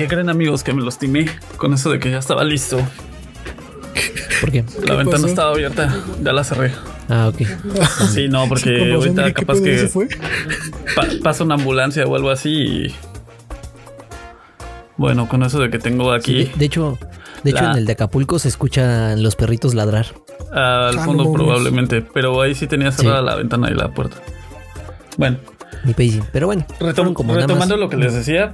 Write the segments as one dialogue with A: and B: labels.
A: ¿Y qué creen amigos? Que me los timé con eso de que ya estaba listo.
B: ¿Por qué?
A: La ventana
C: pasó?
A: estaba abierta, ya la cerré.
B: Ah, ok.
A: Sí, no, porque ahorita
C: dije, ¿qué
A: capaz que
C: ¿Se fue?
A: pa- pasa una ambulancia o algo así y... Bueno, con eso de que tengo aquí
B: De, de hecho, de hecho en el de Acapulco se escuchan los perritos ladrar.
A: al
C: Ah,
A: fondo probablemente, pero ahí sí tenía cerrada
B: Sí.
A: la ventana y la puerta. Bueno,
B: Mi pacing. Pero bueno,
A: retom-
B: como
A: retomando lo que les decía,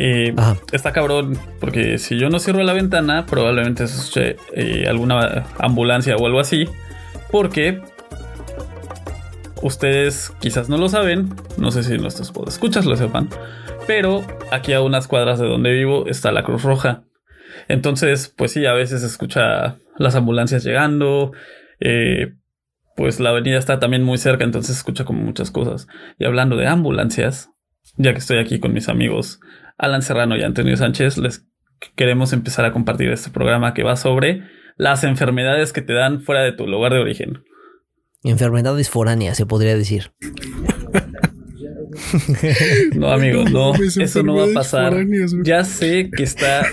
A: eh, está cabrón, porque si yo no cierro la ventana, probablemente se escuche eh, alguna ambulancia o algo así, porque ustedes quizás no lo saben, no sé si nuestros escuchas lo sepan, pero aquí a unas cuadras de donde vivo está la Cruz Roja. Entonces, pues sí, a veces se escucha las ambulancias llegando, eh, pues la avenida está también muy cerca, entonces se escucha como muchas cosas. Y hablando de ambulancias, ya que estoy aquí con mis amigos Alan Serrano y Antonio Sánchez, les queremos empezar a compartir este programa que va sobre las enfermedades que te dan fuera de tu lugar de origen.
B: Enfermedades foráneas, se podría decir.
A: No, amigos, no, eso no va a pasar. Ya sé que está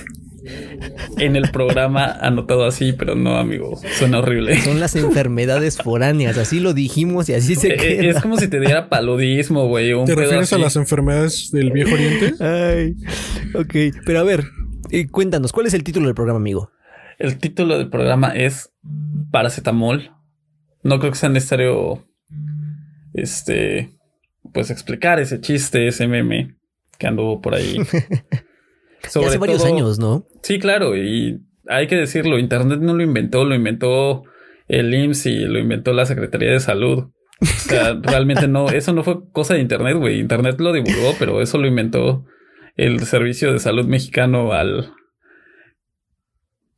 A: en el programa anotado así, pero no, amigo, suena horrible.
B: Son las enfermedades foráneas, así lo dijimos y así se
A: Eh,
B: queda.
A: Es como si te diera paludismo, güey.
C: ¿Te refieres a las enfermedades del viejo oriente?
B: Ay, ok. Pero a ver, eh, cuéntanos, ¿cuál es el título del programa, amigo?
A: El título del programa es Paracetamol. No creo que sea necesario, este, pues explicar ese chiste, ese meme que anduvo por ahí.
B: Ya hace varios
A: todo-
B: años, ¿no?
A: Sí, claro, y hay que decirlo, Internet no lo inventó, lo inventó el IMSS y lo inventó la Secretaría de Salud. O sea, realmente no, eso no fue cosa de Internet, güey. Internet lo divulgó, pero eso lo inventó el Servicio de Salud Mexicano al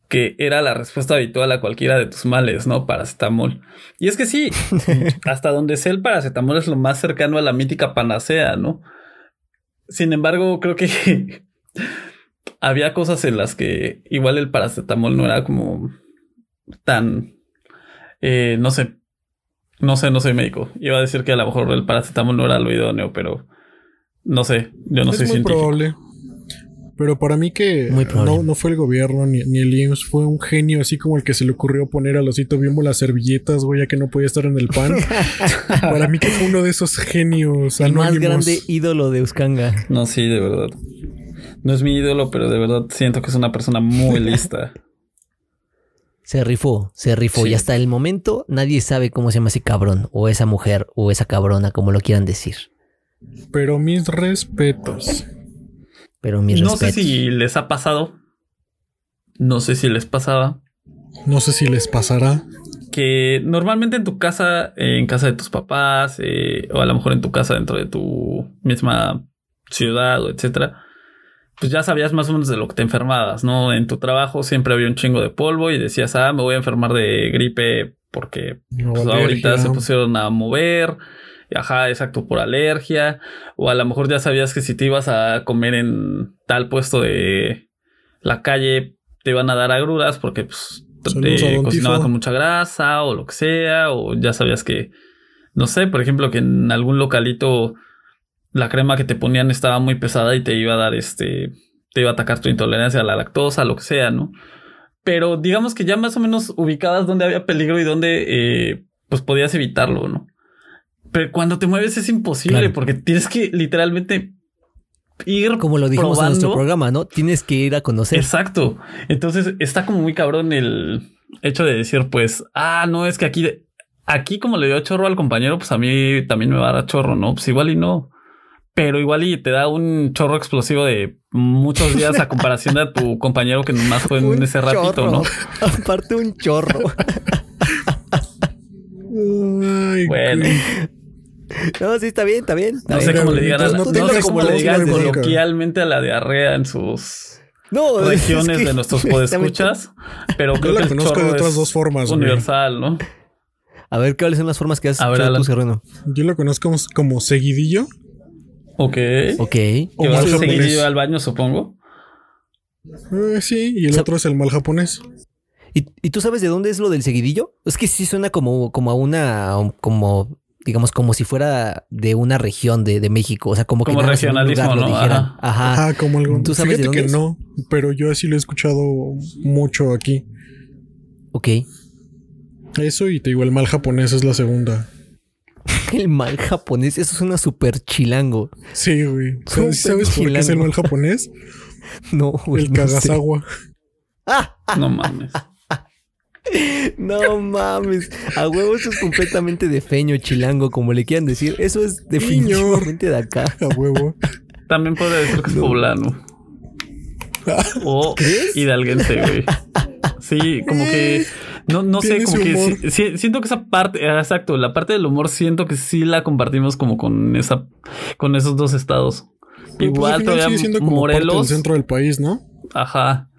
A: que era la respuesta habitual a cualquiera de tus males, ¿no? Paracetamol. Y es que sí, hasta donde sé el paracetamol es lo más cercano a la mítica panacea, ¿no? Sin embargo, creo que había cosas en las que igual el paracetamol no era como tan, eh, no sé, no sé, no soy médico. Iba a decir que a lo mejor el paracetamol no era lo idóneo, pero no sé, yo no
C: es
A: soy
C: muy
A: científico.
C: probable. Pero para mí que
B: Muy probable.
C: no, no fue el gobierno ni, ni el IMSS, fue un genio así como el que se le ocurrió poner al osito bimbo las servilletas, güey, ya que no podía estar en el pan. para mí que fue uno de esos genios
B: El más grande ídolo de Euskanga.
A: No, sí, de verdad. No es mi ídolo, pero de verdad siento que es una persona muy lista.
B: Se rifó, se rifó.
A: Sí.
B: Y hasta el momento nadie sabe cómo se llama ese cabrón, o esa mujer, o esa cabrona, como lo quieran decir.
C: Pero mis respetos.
B: Pero mis
A: no sé
B: respetos.
A: si les ha pasado. No sé si les pasaba.
C: No sé si les pasará.
A: que normalmente en tu casa, eh, en casa de tus papás, eh, o a lo mejor en tu casa dentro de tu misma ciudad o etcétera, pues ya sabías más o menos de lo que te enfermabas, ¿no? En tu trabajo siempre había un chingo de polvo y decías, ah, me voy a enfermar de gripe porque
C: No,
A: pues, ahorita se pusieron a mover. Ajá, exacto, por alergia. O a lo mejor ya sabías que si te ibas a comer en tal puesto de la calle, te iban a dar agruras porque pues, te cocinaban con mucha grasa o lo que sea. O ya sabías que, no sé, por ejemplo, que en algún localito la crema que te ponían estaba muy pesada y te iba a dar este, te iba a atacar tu intolerancia a la lactosa, lo que sea, ¿no? Pero digamos que ya más o menos ubicadas donde había peligro y donde eh, pues podías evitarlo, ¿no? Pero cuando te mueves es imposible
B: Claro.
A: porque tienes que literalmente ir
B: Como lo dijimos en nuestro programa, ¿no? Tienes que ir a conocer.
A: Exacto. Entonces está como muy cabrón el hecho de decir, pues, ah, no, es que aquí, aquí como le dio chorro al compañero, pues a mí también me va a dar chorro, ¿no? Pues igual y no. Pero igual y te da un chorro explosivo de muchos días a comparación de a tu compañero que nomás fue en
B: Un
A: ese ratito. ¿no?
B: Aparte un chorro.
C: Ay,
A: Bueno.
B: No, sí, está bien, está bien. está
A: no sé cómo le digan, a la- no
C: no
A: sé cómo le digan coloquialmente a la diarrea en sus
B: No, es
A: regiones
B: que-
A: de nuestros podescuchas, pero
C: Yo
A: creo
C: la
A: que el
C: conozco de
A: chorro
C: otras
A: es
C: dos formas, güey.
A: universal, ¿no?
B: A ver, ¿cuáles son las formas que has
A: A ver,
B: tú. Serrano?
C: Yo lo conozco como, como seguidillo.
A: Ok.
B: Ok.
A: Que
C: O
A: vas yo al baño, supongo.
C: Eh, sí, y el
B: O sea-
C: otro es el mal japonés.
B: ¿Y, y tú sabes de dónde es lo del seguidillo? Es que sí suena como, como a una. como digamos, como si fuera de una región de, de México. O sea, como que
A: Como
B: un
A: regionalismo,
B: lugar lo
A: ¿no? Ajá.
B: Ajá.
C: Ajá, como algo.
B: ¿Tú sabes de
C: Fíjate
B: dónde
C: que
B: es?
C: no, pero yo así lo he escuchado mucho aquí.
B: Ok.
C: Eso y te digo, el mal japonés es la segunda.
B: El mal japonés, eso suena súper chilango.
C: Sí, güey. ¿Sabes, ¿sabes por qué es el mal japonés?
B: No, güey.
C: el
B: no sé.
C: Kagasawa.
A: No mames.
B: No mames. A huevo, eso es completamente de feño, chilango, como le quieran decir. Eso es definitivamente de acá.
C: A huevo.
A: También podría decir que es poblano. O hidalguense, güey. Sí, como que. No, no sé, como que siento que esa parte, eh, exacto, la parte del humor siento que sí la compartimos como con esa, con esos dos estados.
C: Pero, pues,
A: Igual
C: al final
A: todavía
C: sigue siendo como parte del
A: Morelos,
C: centro del país, ¿no?
A: ajá.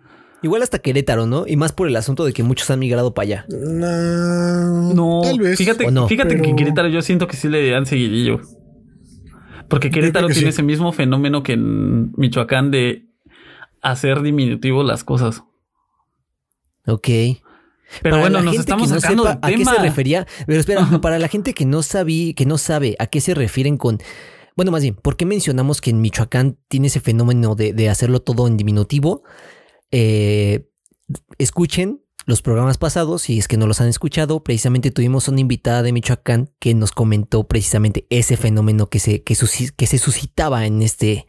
B: Igual hasta Querétaro, ¿no? Y más por el asunto de que muchos han migrado para allá.
C: No,
A: No,
C: tal vez.
A: fíjate, fíjate que
C: Pero-
A: Querétaro yo siento que sí le dan seguidillo. Porque Querétaro
C: que
A: tiene
C: sí.
A: ese mismo fenómeno que en Michoacán de hacer diminutivo las cosas.
B: Ok.
A: Pero
B: Para
A: bueno,
B: la
A: nos
B: gente
A: estamos
B: que no
A: sacando
B: a qué se refería. Pero espera, para la gente que no sabía, que no sabe a qué se refieren con. Bueno, más bien, ¿por qué mencionamos que en Michoacán tiene ese fenómeno de, de hacerlo todo en diminutivo? Eh, escuchen los programas pasados, si es que no los han escuchado. Precisamente tuvimos una invitada de Michoacán que nos comentó precisamente ese fenómeno que se, que, que se suscitaba en este.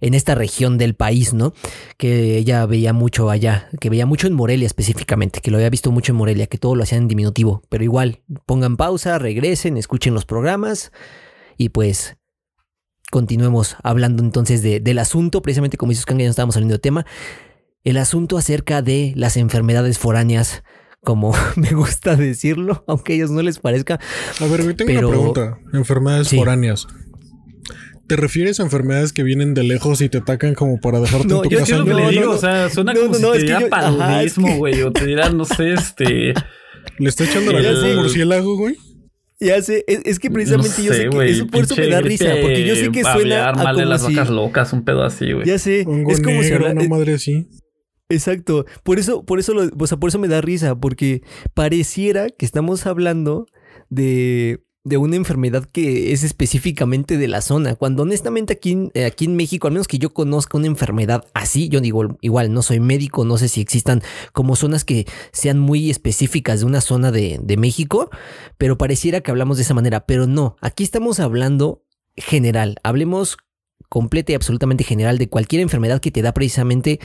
B: En esta región del país, ¿no? que ella veía mucho allá, que veía mucho en Morelia específicamente, que lo había visto mucho en Morelia, que todo lo hacían en diminutivo, pero igual, pongan pausa, regresen, escuchen los programas y pues continuemos hablando entonces de- del asunto, precisamente como dice Oscar, ya no estábamos saliendo de tema, el asunto acerca de las enfermedades foráneas, como me gusta decirlo, aunque a ellos no les parezca.
C: A ver, güey, tengo
B: Pero-
C: una pregunta. Enfermedades
B: Sí.
C: foráneas. ¿Te refieres a enfermedades que vienen de lejos y te atacan como para dejarte
B: No,
C: en tu
B: yo-
A: Yo
C: casa?
A: es lo que
B: No,
A: le
B: no,
A: digo,
B: no.
A: o sea, suena
B: No,
A: como
B: no,
A: si
B: no,
A: te
B: es que
A: diera
B: yo-
A: paludismo,
B: que-
A: güey, o te dirán, no sé, este...
C: ¿Le está echando la
A: Ya
C: culpa a
A: sé.
C: un murciélago, güey?
B: Ya sé, es, es que precisamente
A: no
B: yo sé,
A: sé,
B: que
A: güey,
B: eso por eso me da risa, porque yo sé que suena a
A: mal de
B: como
A: las
B: si-
A: vacas locas, un pedo así, güey.
B: Ya sé, es como si
C: negro,
B: habla-
C: una madre así.
B: Exacto. Por eso, por eso, lo- o sea, por eso me da risa, porque pareciera que estamos hablando de, de una enfermedad que es específicamente de la zona. Cuando honestamente aquí, eh, aquí en México, al menos que yo conozca una enfermedad así, yo digo, igual no soy médico, no sé si existan como zonas que sean muy específicas de una zona de, de México, pero pareciera que hablamos de esa manera. Pero no, aquí estamos hablando general. Hablemos completa y absolutamente general de cualquier enfermedad que te da precisamente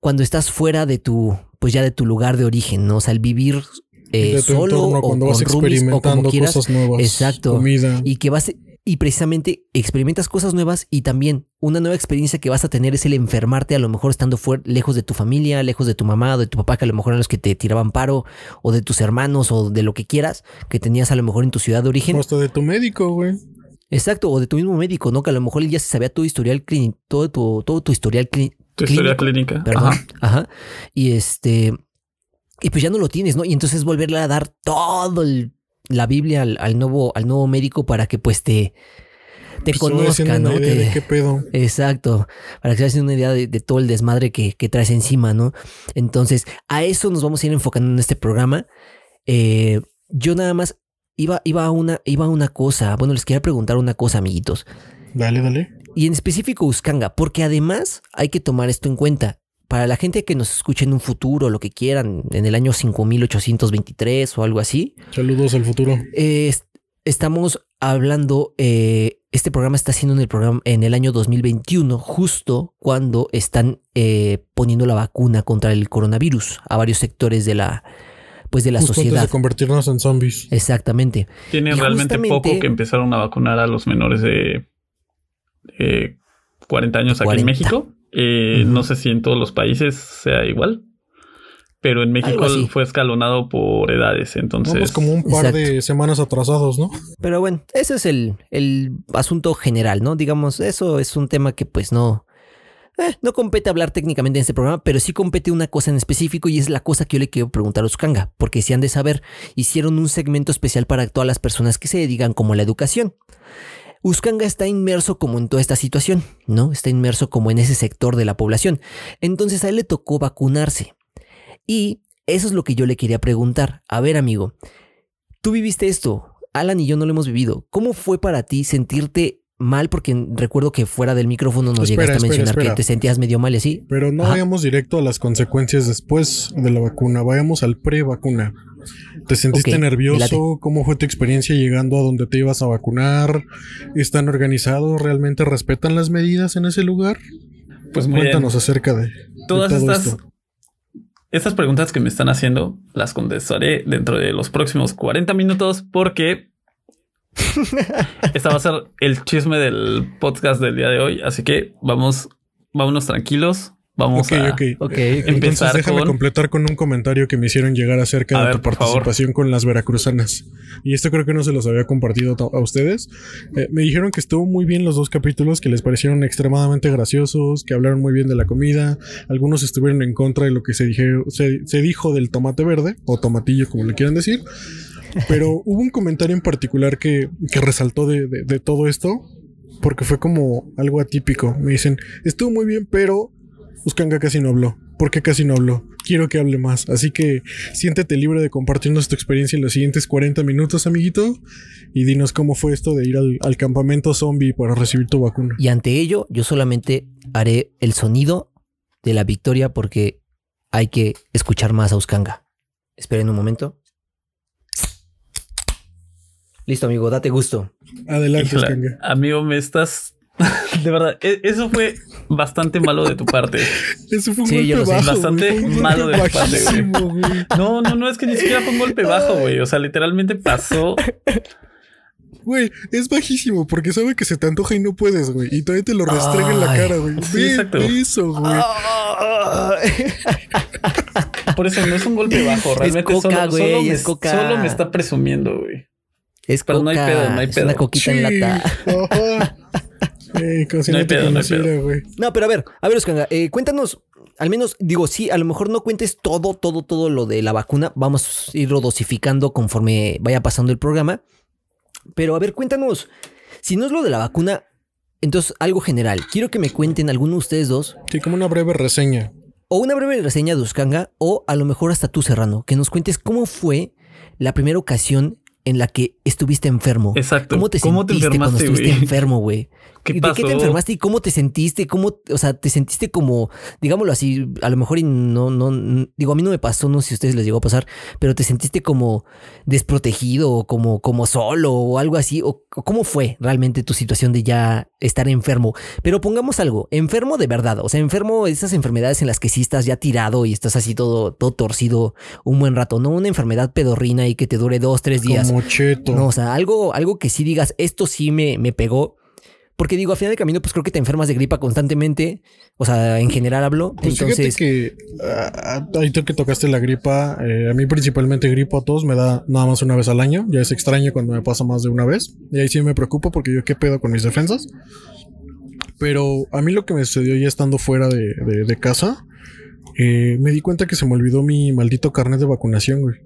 B: cuando estás fuera de tu, pues ya de tu lugar de origen, ¿no? O sea, el vivir eh,
C: de tu
B: solo
C: entorno
B: o
C: cuando
B: con
C: vas
B: roomies o como
C: experimentando
B: quieras.
C: cosas nuevas.
B: Exacto.
C: Comida.
B: Y que vas y precisamente experimentas cosas nuevas y también una nueva experiencia que vas a tener es el enfermarte a lo mejor estando fuera, lejos de tu familia, lejos de tu mamá o de tu papá que a lo mejor eran los que te tiraban paro o de tus hermanos o de lo que quieras que tenías a lo mejor en tu ciudad de origen.
C: O hasta de tu médico, güey.
B: Exacto, o de tu mismo médico, ¿no? Que a lo mejor él ya se sabía tu historial clínico, todo tu, todo tu historial clínico.
A: Tu historia clínica.
B: Perdón.
A: Ajá.
B: Ajá. Y este. Y pues ya no lo tienes, ¿no? Y entonces volverle a dar todo el- la Biblia al, al nuevo, al nuevo médico para que pues te, te
C: Pues
B: conozca, ¿no?
C: idea
B: Te-
C: de qué pedo.
B: Exacto. Para que se hagan una idea de, de todo el desmadre que, que traes encima, ¿no? Entonces, a eso nos vamos a ir enfocando en este programa. Eh, yo nada más iba, iba, a una, iba a una cosa. Bueno, les quería preguntar una cosa, amiguitos.
C: Dale, dale.
B: Y en específico Uskanga, porque además hay que tomar esto en cuenta. Para la gente que nos escuche en un futuro, lo que quieran, en el año 5823 o algo así,
C: Saludos al futuro.
B: eh, est- estamos hablando, eh, este programa está haciendo en el programa en el año 2021, justo cuando están eh, poniendo la vacuna contra el coronavirus a varios sectores de la, pues de la
C: Justo antes
B: sociedad.
C: de convertirnos en zombies.
B: Exactamente.
A: Tiene
B: Y
A: realmente poco que empezaron a vacunar a los menores de eh, 40 años aquí
B: 40.
A: en México. Eh. No sé si en todos los países sea igual. Pero en México fue escalonado por edades. Entonces,
C: Vamos como un par de semanas atrasados, ¿no?
B: Pero bueno, ese es el, el asunto general, ¿no? Digamos, eso es un tema que pues no... eh, no compete hablar técnicamente en este programa, pero sí compete una cosa en específico y es la cosa que yo le quiero preguntar a Uskanga, porque si han de saber, hicieron un segmento especial para todas las personas que se dedican como a la educación. Uskanga está inmerso como en toda esta situación, ¿no? Está inmerso como en ese sector de la población. Entonces a él le tocó vacunarse. Y eso es lo que yo le quería preguntar. A ver, amigo, tú viviste esto. Alan y yo no lo hemos vivido. ¿Cómo fue para ti sentirte mal? Porque recuerdo que fuera del micrófono nos
C: Espera,
B: llegaste a mencionar
C: espera.
B: que te sentías medio mal y así.
C: Pero no
B: Ajá.
C: vayamos directo a las consecuencias después de la vacuna, vayamos al pre-vacuna. ¿Te sentiste nervioso? ¿Cómo fue tu experiencia llegando a donde te ibas a vacunar? ¿Están organizados? ¿Realmente respetan las medidas en ese lugar?
A: Pues muy bien.
C: Cuéntanos acerca de, de
A: Todas
C: todo
A: estas,
C: esto.
A: estas preguntas que me están haciendo las contestaré dentro de los próximos 40 minutos porque esta va a ser el chisme del podcast del día de hoy. Así que vamos, vámonos tranquilos. Vamos
C: Ok,
A: a
C: ok.
B: Ok,
C: Entonces
A: empezar
C: déjame
A: con-
C: completar con un comentario que me hicieron llegar acerca
A: A
C: de
A: ver,
C: tu
A: favor.
C: participación con las veracruzanas. Y esto creo que no se los había compartido a ustedes. Eh, me dijeron que estuvo muy bien los dos capítulos, que les parecieron extremadamente graciosos, que hablaron muy bien de la comida. Algunos estuvieron en contra de lo que se, dije, se, se dijo del tomate verde, o tomatillo, como le quieran decir. Pero hubo un comentario en particular que, que resaltó de, de- todo esto, porque fue como algo atípico. Me dicen, estuvo muy bien, pero Uskanga casi no habló. ¿Por qué casi no habló? Quiero que hable más. Así que siéntete libre de compartirnos tu experiencia en los siguientes 40 minutos, amiguito. Y dinos cómo fue esto de ir al, al campamento zombie para recibir tu vacuna.
B: Y ante ello, yo solamente haré el sonido de la victoria porque hay que escuchar más a Uskanga. Esperen un momento. Listo, amigo, date gusto.
C: Adelante,
A: amigo, me estás. De verdad, e- eso fue bastante malo de tu parte.
C: Eso fue un
B: Sí, yo lo sé.
C: bajo.
A: Bastante
C: güey. Fue un
A: malo
C: golpe
A: de tu parte, güey. No, no, no, es que ni siquiera fue un golpe bajo, güey. O sea, literalmente pasó.
C: Güey, es bajísimo porque sabe que se te antoja y no puedes, güey. Y todavía te lo restrega en la cara, güey.
A: Sí, exacto.
C: eso, güey.
A: Por eso no es un golpe bajo. Realmente
B: coca,
A: solo,
B: güey,
A: solo, me,
B: es coca.
A: solo me está presumiendo, güey.
B: Es
A: Pero no hay pedo, no hay
B: es
A: pedo.
B: una coquita en lata.
C: Eh, como si
A: No
C: no,
A: hay pedo, no hay
C: güey.
B: No, pero a ver, a ver, Uskanga, eh, cuéntanos, al menos, digo, sí, a lo mejor no cuentes todo, todo, todo lo de la vacuna. Vamos a irlo dosificando conforme vaya pasando el programa. Pero a ver, cuéntanos, si no es lo de la vacuna, entonces algo general. Quiero que me cuenten alguno de ustedes dos,
C: Sí, como una breve reseña.
B: o una breve reseña de Uskanga, o a lo mejor hasta tú, Serrano, que nos cuentes cómo fue la primera ocasión en la que estuviste enfermo.
A: Exacto.
B: ¿Cómo te
A: ¿Cómo te
B: sentiste cuando estuviste enfermo, güey?
A: ¿Qué
B: ¿De
A: pasó?
B: qué te enfermaste y cómo te sentiste? ¿Cómo, o sea, te sentiste como, digámoslo así, a lo mejor y no, no, digo, a mí no me pasó, no sé si a ustedes les llegó a pasar, pero te sentiste como desprotegido o como, como solo o algo así, o, o cómo fue realmente tu situación de ya estar enfermo. Pero pongamos algo, enfermo de verdad, o sea, enfermo, esas enfermedades en las que sí estás ya tirado y estás así todo, todo torcido un buen rato, no una enfermedad pedorrina y que te dure dos, tres días.
C: Como cheto.
B: No, o sea, algo, algo que sí digas, esto sí me, me pegó. Porque digo, al final del camino, pues creo que te enfermas de gripa constantemente. O sea, en general hablo.
C: Pues
B: Entonces,
C: fíjate que ah, ahí tú que tocaste la gripa, eh, a mí principalmente gripa a todos me da nada más una vez al año. Ya es extraño cuando me pasa más de una vez. Y ahí sí me preocupo porque yo qué pedo con mis defensas. Pero a mí lo que me sucedió ya estando fuera de, de- de casa, eh, me di cuenta que se me olvidó mi maldito carnet de vacunación, güey.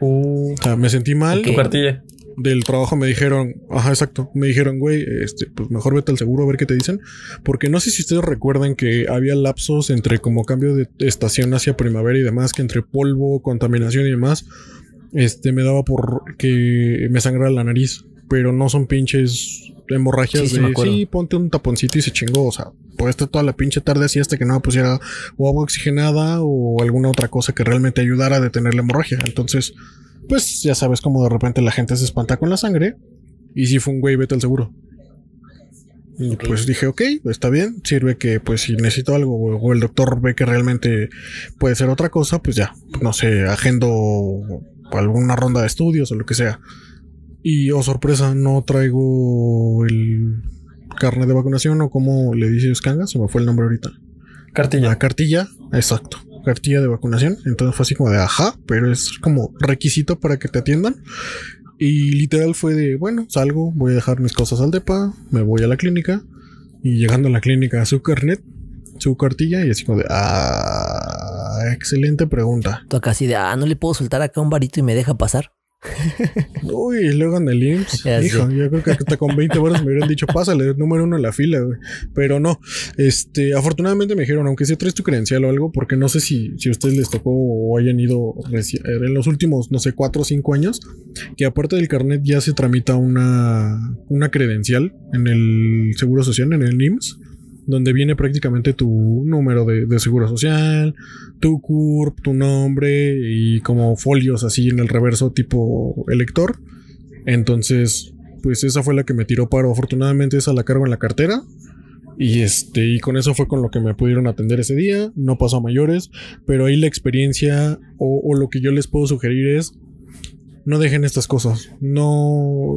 C: O sea, me sentí mal.
A: Tu cartilla.
C: Del trabajo me dijeron, ajá, exacto. Me dijeron, güey, este, pues mejor vete al seguro a ver qué te dicen. Porque no sé si ustedes recuerdan que había lapsos entre como cambio de estación hacia primavera y demás, que entre polvo, contaminación y demás, este, me daba por que me sangrara la nariz. Pero no son pinches hemorragias
B: Sí,
C: de, sí, ponte un taponcito y se chingó. O sea, puede estar toda la pinche tarde así hasta que no me pusiera o agua oxigenada o alguna otra cosa que realmente ayudara a detener la hemorragia. Entonces, pues ya sabes cómo de repente la gente se espanta con la sangre. Y si fue un güey, vete al seguro. Y pues dije, ok, está bien. Sirve que pues si necesito algo o, el doctor ve que realmente puede ser otra cosa, pues ya, no sé, agendo alguna ronda de estudios o lo que sea. Y oh sorpresa, no traigo el carnet de vacunación o como le dice Skanga, se me fue el nombre ahorita.
A: Cartilla.
C: La cartilla, exacto. Cartilla de vacunación. Entonces fue así como de ajá, pero es como requisito para que te atiendan. Y literal fue de, bueno, salgo, voy a dejar mis cosas al depa, me voy a la clínica. Y llegando a la clínica, su carnet, su cartilla, y así como de, ah, excelente pregunta.
B: tú acá así de, ah, no le puedo soltar acá un varito y me deja pasar.
C: Uy, luego en el IMSS.
B: Ya
C: Hijo, yo creo que hasta con 20 horas me hubieran dicho, pásale, número uno en la fila, güey. Pero no. Este, afortunadamente me dijeron, aunque si traes tu credencial o algo, porque no sé si, si a ustedes les tocó o hayan ido en los últimos, no sé, cuatro o cinco años, que aparte del carnet ya se tramita una, una credencial en el Seguro Social, en el IMSS donde viene prácticamente tu número de, de seguro social, tu CURP, tu nombre y como folios así en el reverso tipo elector. Entonces, pues esa fue la que me tiró paro. Afortunadamente esa la cargo en la cartera. Y este, y con eso fue con lo que me pudieron atender ese día. No pasó a mayores. Pero ahí la experiencia o, o lo que yo les puedo sugerir es. No dejen estas cosas. No.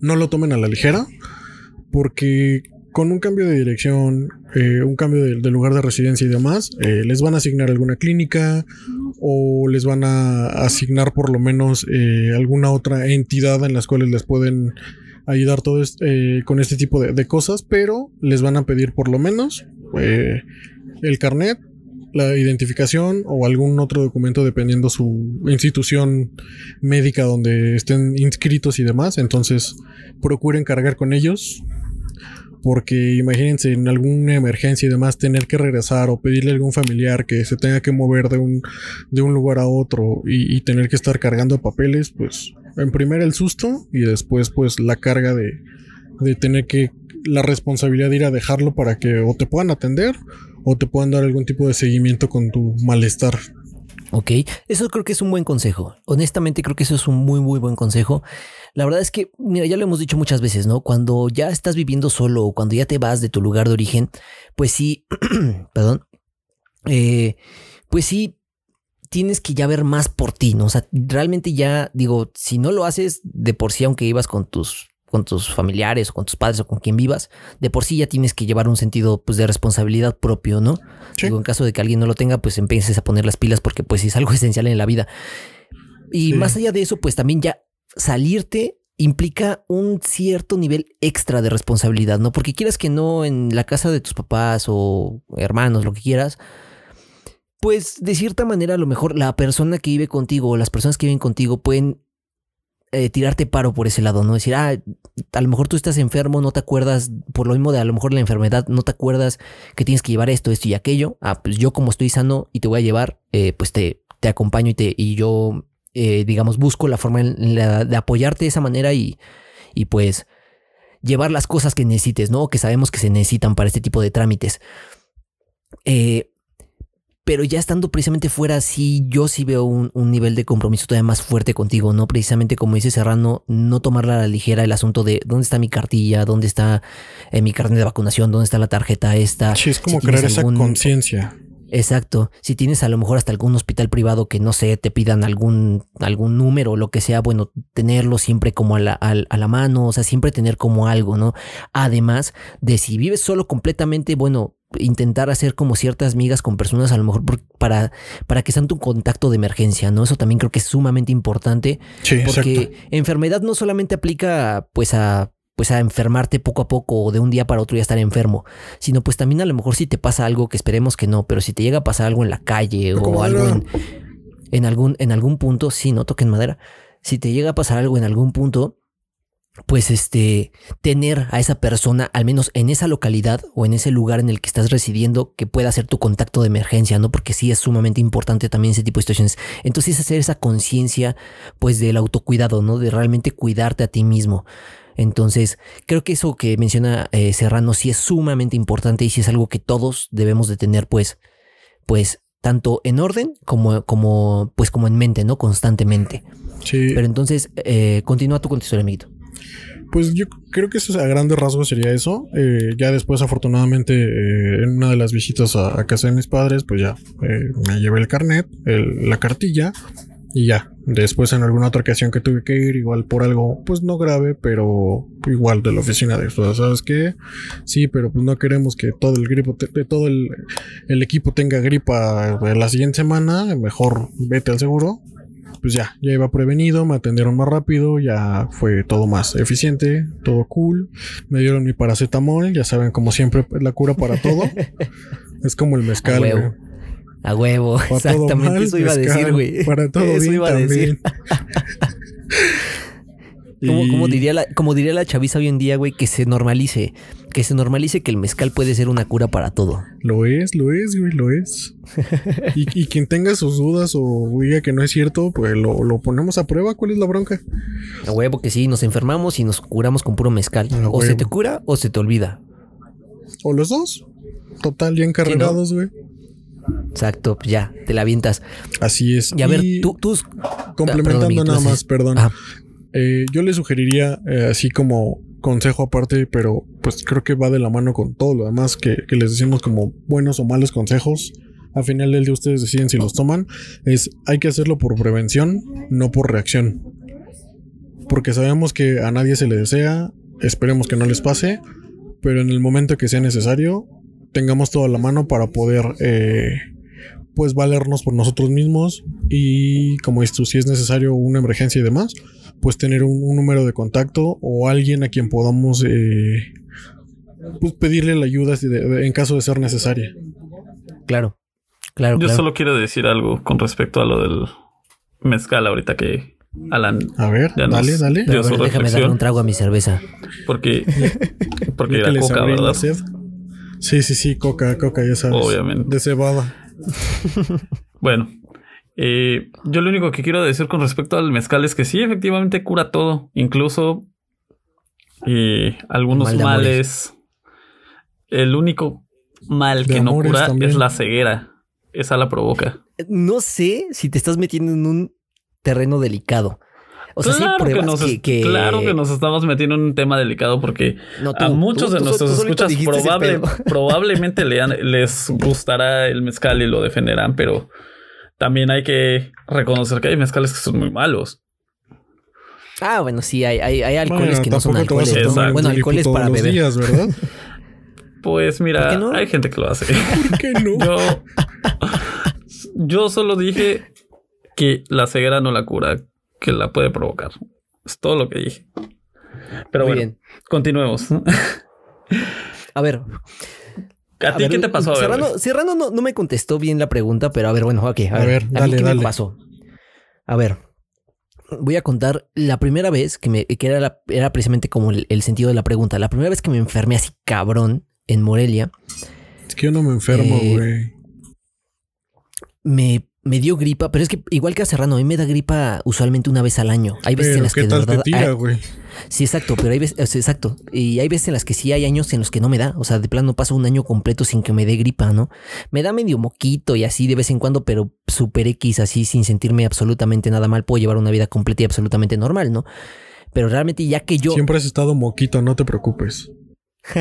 C: No lo tomen a la ligera. Porque con un cambio de dirección, eh, un cambio de, lugar de residencia y demás, eh, les van a asignar alguna clínica o les van a asignar por lo menos eh, alguna otra entidad en las cuales les pueden ayudar todo est- eh, con este tipo de, de cosas, pero les van a pedir por lo menos el carnet, la identificación o algún otro documento dependiendo su institución médica donde estén inscritos y demás. Entonces, procuren cargar con ellos porque imagínense en alguna emergencia y demás tener que regresar o pedirle a algún familiar que se tenga que mover de un, de un lugar a otro y, y tener que estar cargando papeles, pues en primera el susto y después pues la carga de, de tener que la responsabilidad de ir a dejarlo para que o te puedan atender o te puedan dar algún tipo de seguimiento con tu malestar.
B: Ok, eso creo que es un buen consejo. Honestamente creo que eso es un muy, muy buen consejo. La verdad es que, mira, ya lo hemos dicho muchas veces, ¿no? Cuando ya estás viviendo solo o cuando ya te vas de tu lugar de origen, pues sí, perdón, eh, pues sí, tienes que ya ver más por ti, ¿no? O sea, realmente ya, digo, si no lo haces de por sí, aunque ibas con tus con tus familiares o con tus padres o con quien vivas, de por sí ya tienes que llevar un sentido pues de responsabilidad propio, ¿no?
C: Sí.
B: Digo, en caso de que alguien no lo tenga, pues empieces a poner las pilas porque pues es algo esencial en la vida. Y
C: Sí.
B: más allá de eso, pues también ya salirte implica un cierto nivel extra de responsabilidad, ¿no? Porque quieras que no en la casa de tus papás o hermanos, lo que quieras, pues de cierta manera a lo mejor la persona que vive contigo o las personas que viven contigo pueden eh, tirarte paro por ese lado, ¿no? Decir, ah, a lo mejor tú estás enfermo, no te acuerdas, por lo mismo de a lo mejor la enfermedad, no te acuerdas que tienes que llevar esto, esto y aquello. Ah, pues yo como estoy sano y te voy a llevar, eh, pues te, te acompaño y, te, y yo, eh, digamos, busco la forma en la- de apoyarte de esa manera y, y pues llevar las cosas que necesites, ¿no? Que sabemos que se necesitan para este tipo de trámites. Eh, pero ya estando precisamente fuera, sí, yo sí veo un, un nivel de compromiso todavía más fuerte contigo, ¿no? Precisamente como dice Serrano, no tomarla a la ligera el asunto de dónde está mi cartilla, dónde está eh, mi carnet de vacunación, dónde está la tarjeta esta.
C: Sí, es como
B: si
C: crear esa conciencia.
B: Exacto. Si tienes a lo mejor hasta algún hospital privado que no sé, te pidan algún, algún número o lo que sea, bueno, tenerlo siempre como a la, al- a la mano, o sea, siempre tener como algo, ¿no? Además de si vives solo completamente, bueno, intentar hacer como ciertas migas con personas a lo mejor por- para, para que sean tu contacto de emergencia, ¿no? Eso también creo que es sumamente importante.
C: Sí,
B: Porque
C: exacto.
B: enfermedad no solamente aplica pues a pues a enfermarte poco a poco o de un día para otro ya estar enfermo, sino pues también a lo mejor si te pasa algo que esperemos que no, pero si te llega a pasar algo en la calle o algo en algún en algún punto, sí, no toquen madera. Si te llega a pasar algo en algún punto, pues este tener a esa persona al menos en esa localidad o en ese lugar en el que estás residiendo que pueda ser tu contacto de emergencia, ¿no? Porque sí es sumamente importante también ese tipo de situaciones. Entonces hacer esa conciencia pues del autocuidado, ¿no? De realmente cuidarte a ti mismo. Entonces, creo que eso que menciona eh, Serrano sí es sumamente importante y sí es algo que todos debemos de tener, pues, pues, tanto en orden como, como, pues, como en mente, ¿no? Constantemente.
C: Sí.
B: Pero entonces, eh, continúa tú con tu historia, amiguito.
C: Pues yo creo que eso a grandes rasgos sería eso. Eh, ya después, afortunadamente, eh, en una de las visitas a, a casa de mis padres, pues ya eh, me llevé el carnet, el- la cartilla y ya. Después, en alguna otra ocasión que tuve que ir, igual por algo, pues no grave, pero igual de la oficina de esto, ¿sabes qué? Sí, pero pues no queremos que todo el gripo, te- de todo el, el equipo tenga gripa la siguiente semana. Mejor vete al seguro pues ya, ya iba prevenido, me atendieron más rápido, ya fue todo más eficiente, todo cool. Me dieron mi paracetamol, ya saben, como siempre, la cura para todo. es como el mezcal.
B: A huevo, exactamente
C: mal,
B: eso iba a decir, güey.
C: Para todo
B: Eso
C: bien
B: iba a decir. Como, diría la, como diría la chaviza hoy en día, güey, que se normalice. Que se normalice que el mezcal puede ser una cura para todo.
C: Lo es, lo es, güey, lo es. y, y quien tenga sus dudas o diga que no es cierto, pues lo, lo ponemos a prueba. ¿Cuál es la bronca?
B: A huevo que sí, nos enfermamos y nos curamos con puro mezcal.
C: A
B: O se te cura o se te olvida.
C: O los dos. Total, ya encarregados, güey.
B: Exacto, ya, te la avientas.
C: Así es.
B: Y a ver, tú, tú.
C: Complementando
B: Perdón,
C: nada más, perdón. Eh, yo le sugeriría, eh, así como consejo aparte, pero pues creo que va de la mano con todo lo demás que, que les decimos como buenos o malos consejos. Al final del día ustedes deciden si los toman. Es hay que hacerlo por prevención, no por reacción. Porque sabemos que a nadie se le desea, esperemos que no les pase, pero en el momento que sea necesario, tengamos toda la mano para poder eh, pues valernos por nosotros mismos y como esto si es necesario una emergencia y demás, pues tener un, un número de contacto o alguien a quien podamos eh, pues pedirle la ayuda si de- de- en caso de ser necesaria.
B: claro. Claro,
A: Yo
B: claro.
A: solo quiero decir algo con respecto a lo del mezcal ahorita que Alan
C: A ver,
A: Ya nos-
C: dale, dale.
B: Pero a
A: dio
B: ver,
A: su
B: déjame darle
A: reflexión.
B: un trago a mi cerveza.
A: porque porque
C: les
A: coca,
C: la
A: ¿verdad?
C: Sí, sí, sí, coca, coca, ya sabes.
A: Obviamente.
C: De cebada.
A: Bueno, eh, yo lo único que quiero decir con respecto al mezcal es que sí, efectivamente cura todo, incluso eh, algunos
B: Mal
A: males. El único mal
C: De
A: que no cura
C: también.
A: es la ceguera. Esa la provoca.
B: No sé si te estás metiendo en un terreno delicado. O sea, sí
A: claro, que nos,
B: que,
A: es-
B: que-
A: claro que nos estamos metiendo en un tema delicado porque
B: No, tú-
A: a muchos
B: tú-
A: de
B: tú-
A: nuestros escuchas probable- probablemente lean- les gustará el mezcal y lo defenderán, pero también hay que reconocer que hay mezcales que son muy malos.
B: Ah, bueno, sí, hay, hay, hay alcoholes
C: Bueno,
B: que no son alcoholes. Bueno, alcoholes para
C: todos los
B: beber.
C: días, ¿verdad?
A: Pues
B: ¿Por
A: mira,
B: no?
A: hay gente que lo hace.
C: ¿Por qué no?
A: Yo, yo solo dije que la ceguera no la cura, que la puede provocar. Es todo lo que dije. Pero
B: Muy
A: bueno,
B: bien.
A: continuemos.
B: A ver.
A: ¿A, ti
B: ver,
A: qué te pasó? A ver,
B: Serrano? Serrano no, no me contestó bien la pregunta, pero a ver, bueno, ok. A,
C: A
B: ver,
C: ver,
B: ¿a mí
C: dale,
B: qué
C: dale.
B: me pasó? A ver. Voy a contar la primera vez que me, que era, la- era precisamente como el, el sentido de la pregunta. La primera vez que me enfermé así cabrón en Morelia,
C: Es que yo no me enfermo,
B: Eh,
C: güey.
B: me, me dio gripa, pero es que igual que a Serrano, a mí me da gripa usualmente una vez al año. Hay veces en las
C: ¿qué
B: que de
C: tal te
B: verdad.
C: tira,
B: hay-
C: güey?
B: Sí, exacto, pero hay veces, exacto. Y hay veces en las que sí hay años en los que no me da. O sea, de plano paso un año completo sin que me dé gripa, ¿no? Me da medio moquito y así de vez en cuando, pero super X, así sin sentirme absolutamente nada mal. Puedo llevar una vida completa y absolutamente normal, ¿no? Pero realmente ya que yo...
C: Siempre has estado moquito, no te preocupes.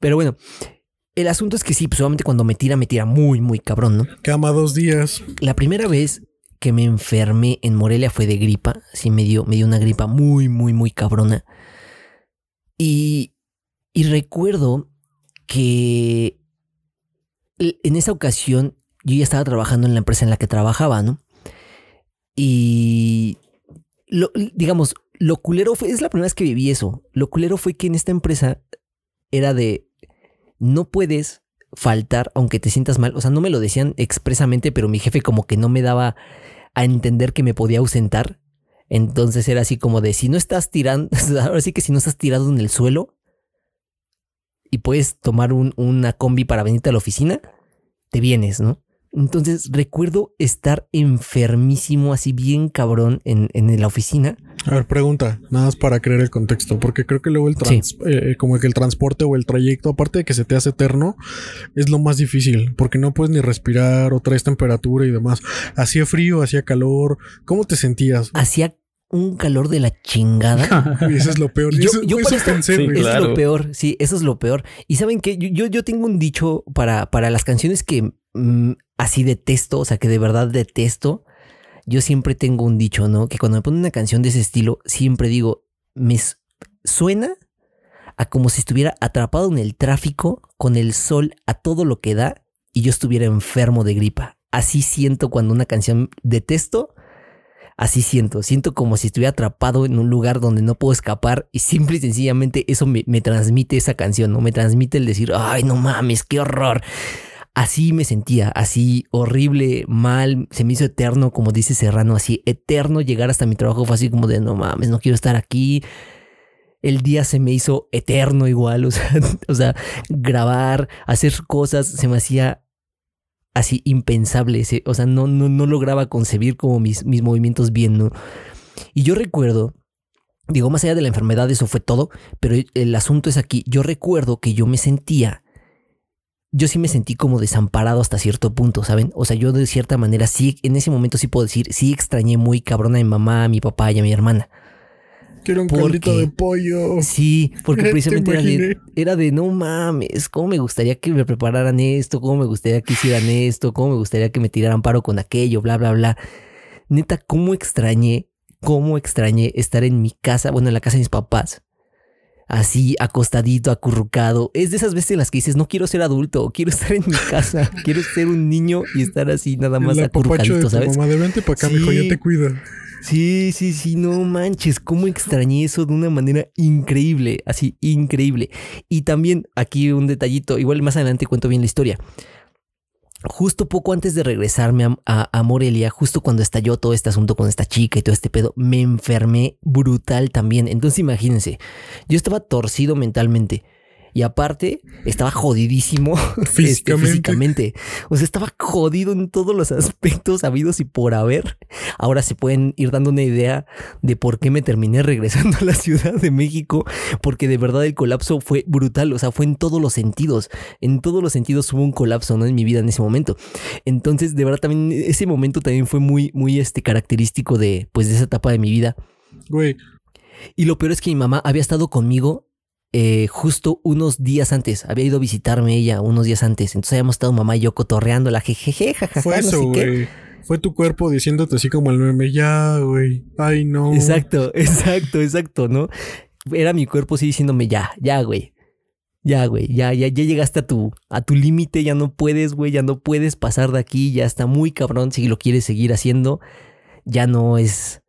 B: pero bueno, el asunto es que sí, pues solamente cuando me tira, me tira muy, muy cabrón, ¿no?
C: Cama dos días.
B: La primera vez que me enfermé en Morelia fue de gripa. Sí, me dio, me dio una gripa muy, muy, muy cabrona. Y, y recuerdo que en esa ocasión yo ya estaba trabajando en la empresa en la que trabajaba, ¿no? Y lo, digamos, lo culero fue, es la primera vez que viví eso. Lo culero fue que en esta empresa era de no puedes faltar aunque te sientas mal. O sea, no me lo decían expresamente, pero mi jefe como que no me daba a entender que me podía ausentar. Entonces era así como de si no estás tirando, ahora sí que si no estás tirado en el suelo y puedes tomar un- una combi para venirte a la oficina, te vienes, ¿no? Entonces recuerdo estar enfermísimo, así bien cabrón en, en la oficina.
C: A ver, pregunta, nada más para creer el contexto, porque creo que luego el trans, eh, como que el transporte o el trayecto, aparte de que se te hace eterno, es lo más difícil, porque no puedes ni respirar o traes temperatura y demás. Hacía frío, hacía calor, ¿cómo te sentías?
B: Hacía un calor de la chingada.
C: Y eso es lo peor.
B: Yo-
C: eso,
B: yo
C: eso pensé,
A: Sí,
B: es lo peor, sí, eso es lo peor. Y saben que yo, yo, yo tengo un dicho para, para las canciones que mm, así detesto, o sea, que de verdad detesto. Yo siempre tengo un dicho, ¿no? Que cuando me ponen una canción de ese estilo, siempre digo, me suena a como si estuviera atrapado en el tráfico con el sol a todo lo que da y yo estuviera enfermo de gripa. Así siento cuando una canción detesto. Así siento, siento como si estuviera atrapado en un lugar donde no puedo escapar y simple y sencillamente eso me, me transmite esa canción, ¿no? Me transmite el decir, ay, no mames, qué horror. Así me sentía, así horrible, mal, se me hizo eterno, como dice Serrano, así eterno llegar hasta mi trabajo fue así como de no mames, no quiero estar aquí. El día se me hizo eterno igual, o sea, o sea grabar, hacer cosas, se me hacía así impensable, o sea, no, no, no lograba concebir como mis, mis movimientos bien. Y yo recuerdo Digo, más allá de la enfermedad, eso fue todo, pero el asunto es aquí. Yo recuerdo que yo me sentía, yo sí me sentí como desamparado hasta cierto punto, ¿saben? O sea, yo de cierta manera sí, en ese momento sí puedo decir, sí extrañé muy cabrona a mi mamá, a mi papá y a mi hermana.
C: Quiero un caldito de pollo.
B: Sí, porque precisamente era de, era de, no mames, cómo me gustaría que me prepararan esto, cómo me gustaría que hicieran esto, cómo me gustaría que me tiraran paro con aquello, bla, bla, bla. Neta, cómo extrañé cómo extrañé estar en mi casa, bueno, en la casa de mis papás. Así, acostadito, acurrucado. Es de esas veces en las que dices, no quiero ser adulto, quiero estar en mi casa, quiero ser un niño y estar así nada más acurrucadito, ¿sabes?
C: Mamá, de vente para acá, sí. ya te cuido.
B: Sí, sí, sí, no manches, cómo extrañé eso de una manera increíble, así, increíble. Y también aquí un detallito, igual más adelante cuento bien la historia justo poco antes de regresarme a, Morelia, justo cuando estalló todo este asunto con esta chica y todo este pedo, me enfermé brutal también. Entonces imagínense, yo estaba torcido mentalmente. Y aparte, estaba jodidísimo este, físicamente. O sea, estaba jodido en todos los aspectos habidos y por haber. Ahora se pueden ir dando una idea de por qué me terminé regresando a la Ciudad de México. Porque de verdad el colapso fue brutal. O sea, fue en todos los sentidos. En todos los sentidos hubo un colapso, ¿no? En mi vida en ese momento. Entonces, de verdad, también ese momento también fue muy, muy este, característico de, pues, de esa etapa de mi vida.
C: Güey.
B: Y lo peor es que mi mamá había estado conmigo eh, justo unos días antes. Había ido a visitarme ella unos días antes. Entonces habíamos estado mamá y yo cotorreando la jejeje, jajaja.
C: Fue eso, güey. Fue tu cuerpo diciéndote así como el meme, ya, güey. Ay, no.
B: Exacto, exacto, exacto, ¿no? Era mi cuerpo así diciéndome, ya, ya, güey. Ya, güey, ya, ya, ya llegaste a tu, a tu límite, ya no puedes, güey, ya no puedes pasar de aquí, ya está muy cabrón si lo quieres seguir haciendo. Ya no es,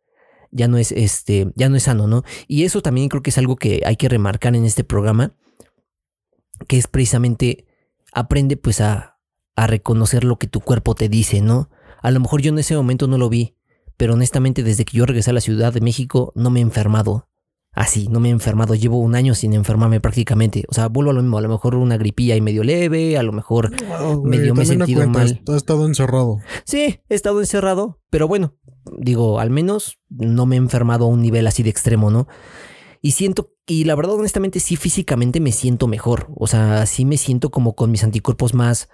B: ya no es este, ya no es sano, ¿no? Y eso también creo que es algo que hay que remarcar en este programa, que es precisamente aprende pues a, a reconocer lo que tu cuerpo te dice, ¿no? A lo mejor yo en ese momento no lo vi, pero honestamente desde que yo regresé a la Ciudad de México no me he enfermado. Así, no me he enfermado. Llevo un año sin enfermarme prácticamente. O sea, vuelvo a lo mismo. A lo mejor una gripilla y medio leve. A lo mejor medio me he sentido mal.
C: Has estado encerrado.
B: Sí, he estado encerrado. Pero bueno, digo, al menos no me he enfermado a un nivel así de extremo, ¿no? Y siento, y la verdad, honestamente, sí físicamente me siento mejor. O sea, sí me siento como con mis anticuerpos más,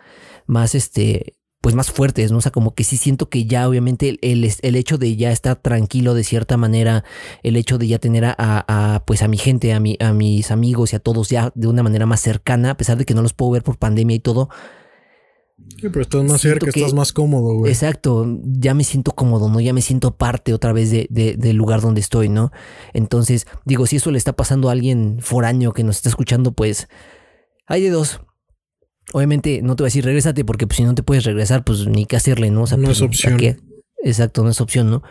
B: más, este, pues más fuertes, ¿no? O sea, como que sí siento que ya obviamente el, el, hecho de ya estar tranquilo de cierta manera, el hecho de ya tener a, a, pues a mi gente, a, mi, a mis amigos y a todos ya de una manera más cercana, a pesar de que no los puedo ver por pandemia y todo,
C: Sí, pero estás más cerca, que, estás más cómodo, güey.
B: Exacto, ya me siento cómodo, ¿no? Ya me siento parte otra vez de, del lugar donde estoy, ¿no? Entonces, digo, si eso le está pasando a alguien foráneo que nos está escuchando, pues hay de dos. Obviamente no te voy a decir regrésate porque pues, si no te puedes regresar, pues ni qué hacerle, ¿no?
C: no
B: pues,
C: es opción.
B: Exacto, no es opción, ¿no?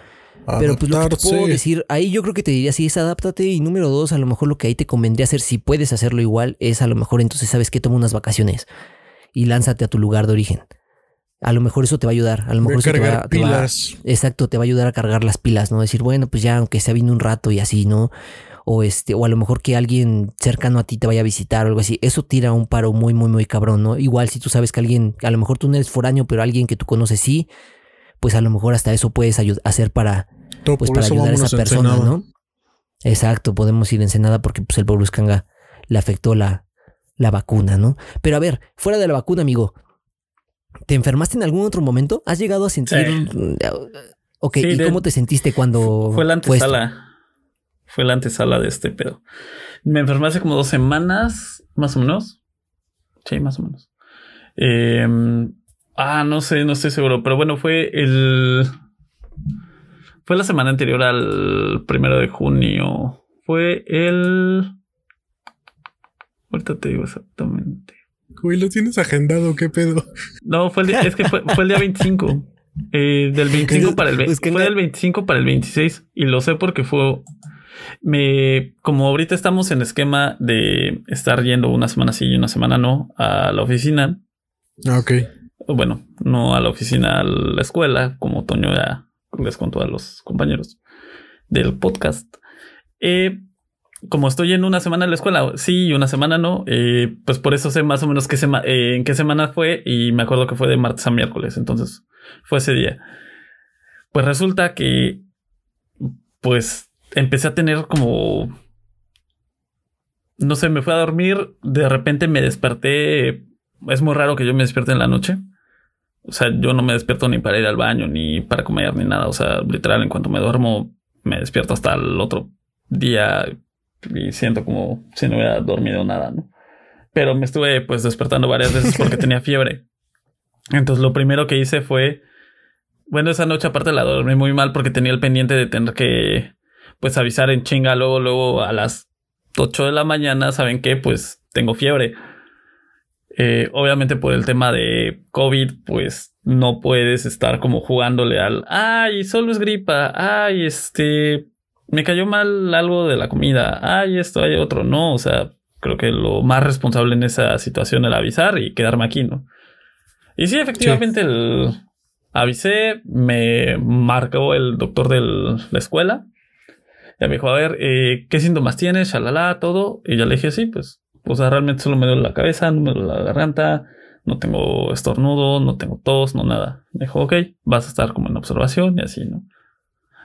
B: Pero pues lo que puedo decir, ahí yo creo que te diría, sí, es adáptate. Y número dos, a lo mejor lo que ahí te convendría hacer, si puedes hacerlo igual, es a lo mejor entonces sabes que toma unas vacaciones y lánzate a tu lugar de origen. A lo mejor eso te va a ayudar. A lo mejor eso te va,
C: pilas.
B: exacto, te va a ayudar a cargar las pilas, ¿no? Decir, bueno, pues ya, aunque sea vino un rato y así, ¿no? O este, o a lo mejor que alguien cercano a ti te vaya a visitar o algo así. Eso tira un paro muy, muy, muy cabrón, ¿no? Igual si tú sabes que alguien, a lo mejor tú no eres foráneo, pero alguien que tú conoces sí, pues a lo mejor hasta eso puedes hacer para, pues para ayudar a esa persona, ¿no? Exacto, podemos ir en Senada porque pues el pueblo Escanga le afectó la, la vacuna, ¿no? Pero a ver, fuera de la vacuna, amigo, ¿te enfermaste en algún otro momento? ¿Has llegado a sentir... Mm, ok, ¿y cómo te sentiste cuando...
A: Fue la antesala. Fue, la antesala de este pedo. Me enfermé hace como dos semanas, más o menos. Sí, más o menos. Em, ah, no sé, no estoy seguro, pero bueno, fue el... Fue la semana anterior al primero de junio. Fue el Ahorita te digo exactamente.
C: Güey, ¿lo tienes agendado? ¿Qué pedo?
A: No, fue el día, es que fue, el día 25. Eh, del 25 para el 20, fue del 25 para el 26 y lo sé porque fue me como ahorita estamos en esquema de estar yendo una semana sí y una semana no a la oficina
C: Ah, ok.
A: Bueno, no a la oficina, a la escuela, como Toño ya les contó a los compañeros del podcast. Eh, como estoy en una semana en la escuela, sí, y una semana no, eh, pues por eso sé más o menos qué sema eh, en qué semana fue y me acuerdo que fue de martes a miércoles, entonces fue ese día. Pues resulta que, pues empecé a tener como, no sé, me fui a dormir, de repente me desperté, es muy raro que yo me despierte en la noche. O sea, yo no me despierto ni para ir al baño, ni para comer, ni nada. O sea, literal, en cuanto me duermo, me despierto hasta el otro día y siento como si no hubiera dormido nada, ¿no? Pero me estuve pues despertando varias veces porque tenía fiebre. Entonces lo primero que hice fue, bueno, esa noche aparte la dormí muy mal porque tenía el pendiente de tener que pues avisar en chinga luego, luego a las 8 de la mañana, ¿saben qué? Pues tengo fiebre. Eh, obviamente por el tema de COVID, pues no puedes estar como jugándole al, ay, solo es gripa, ay, este, me cayó mal algo de la comida, ay, esto, hay otro, no, o sea, creo que lo más responsable en esa situación era avisar y quedarme aquí, ¿no? Y sí, efectivamente, el avisé, me marcó el doctor de la escuela, ya me dijo, a ver, eh, ¿qué síntomas tienes? Shalala, todo, y ya le dije, sí, pues, o sea, realmente solo me duele la cabeza, no me duele la garganta, no tengo estornudo, no tengo tos, no nada. Me dijo, ok, vas a estar como en observación y así, ¿no?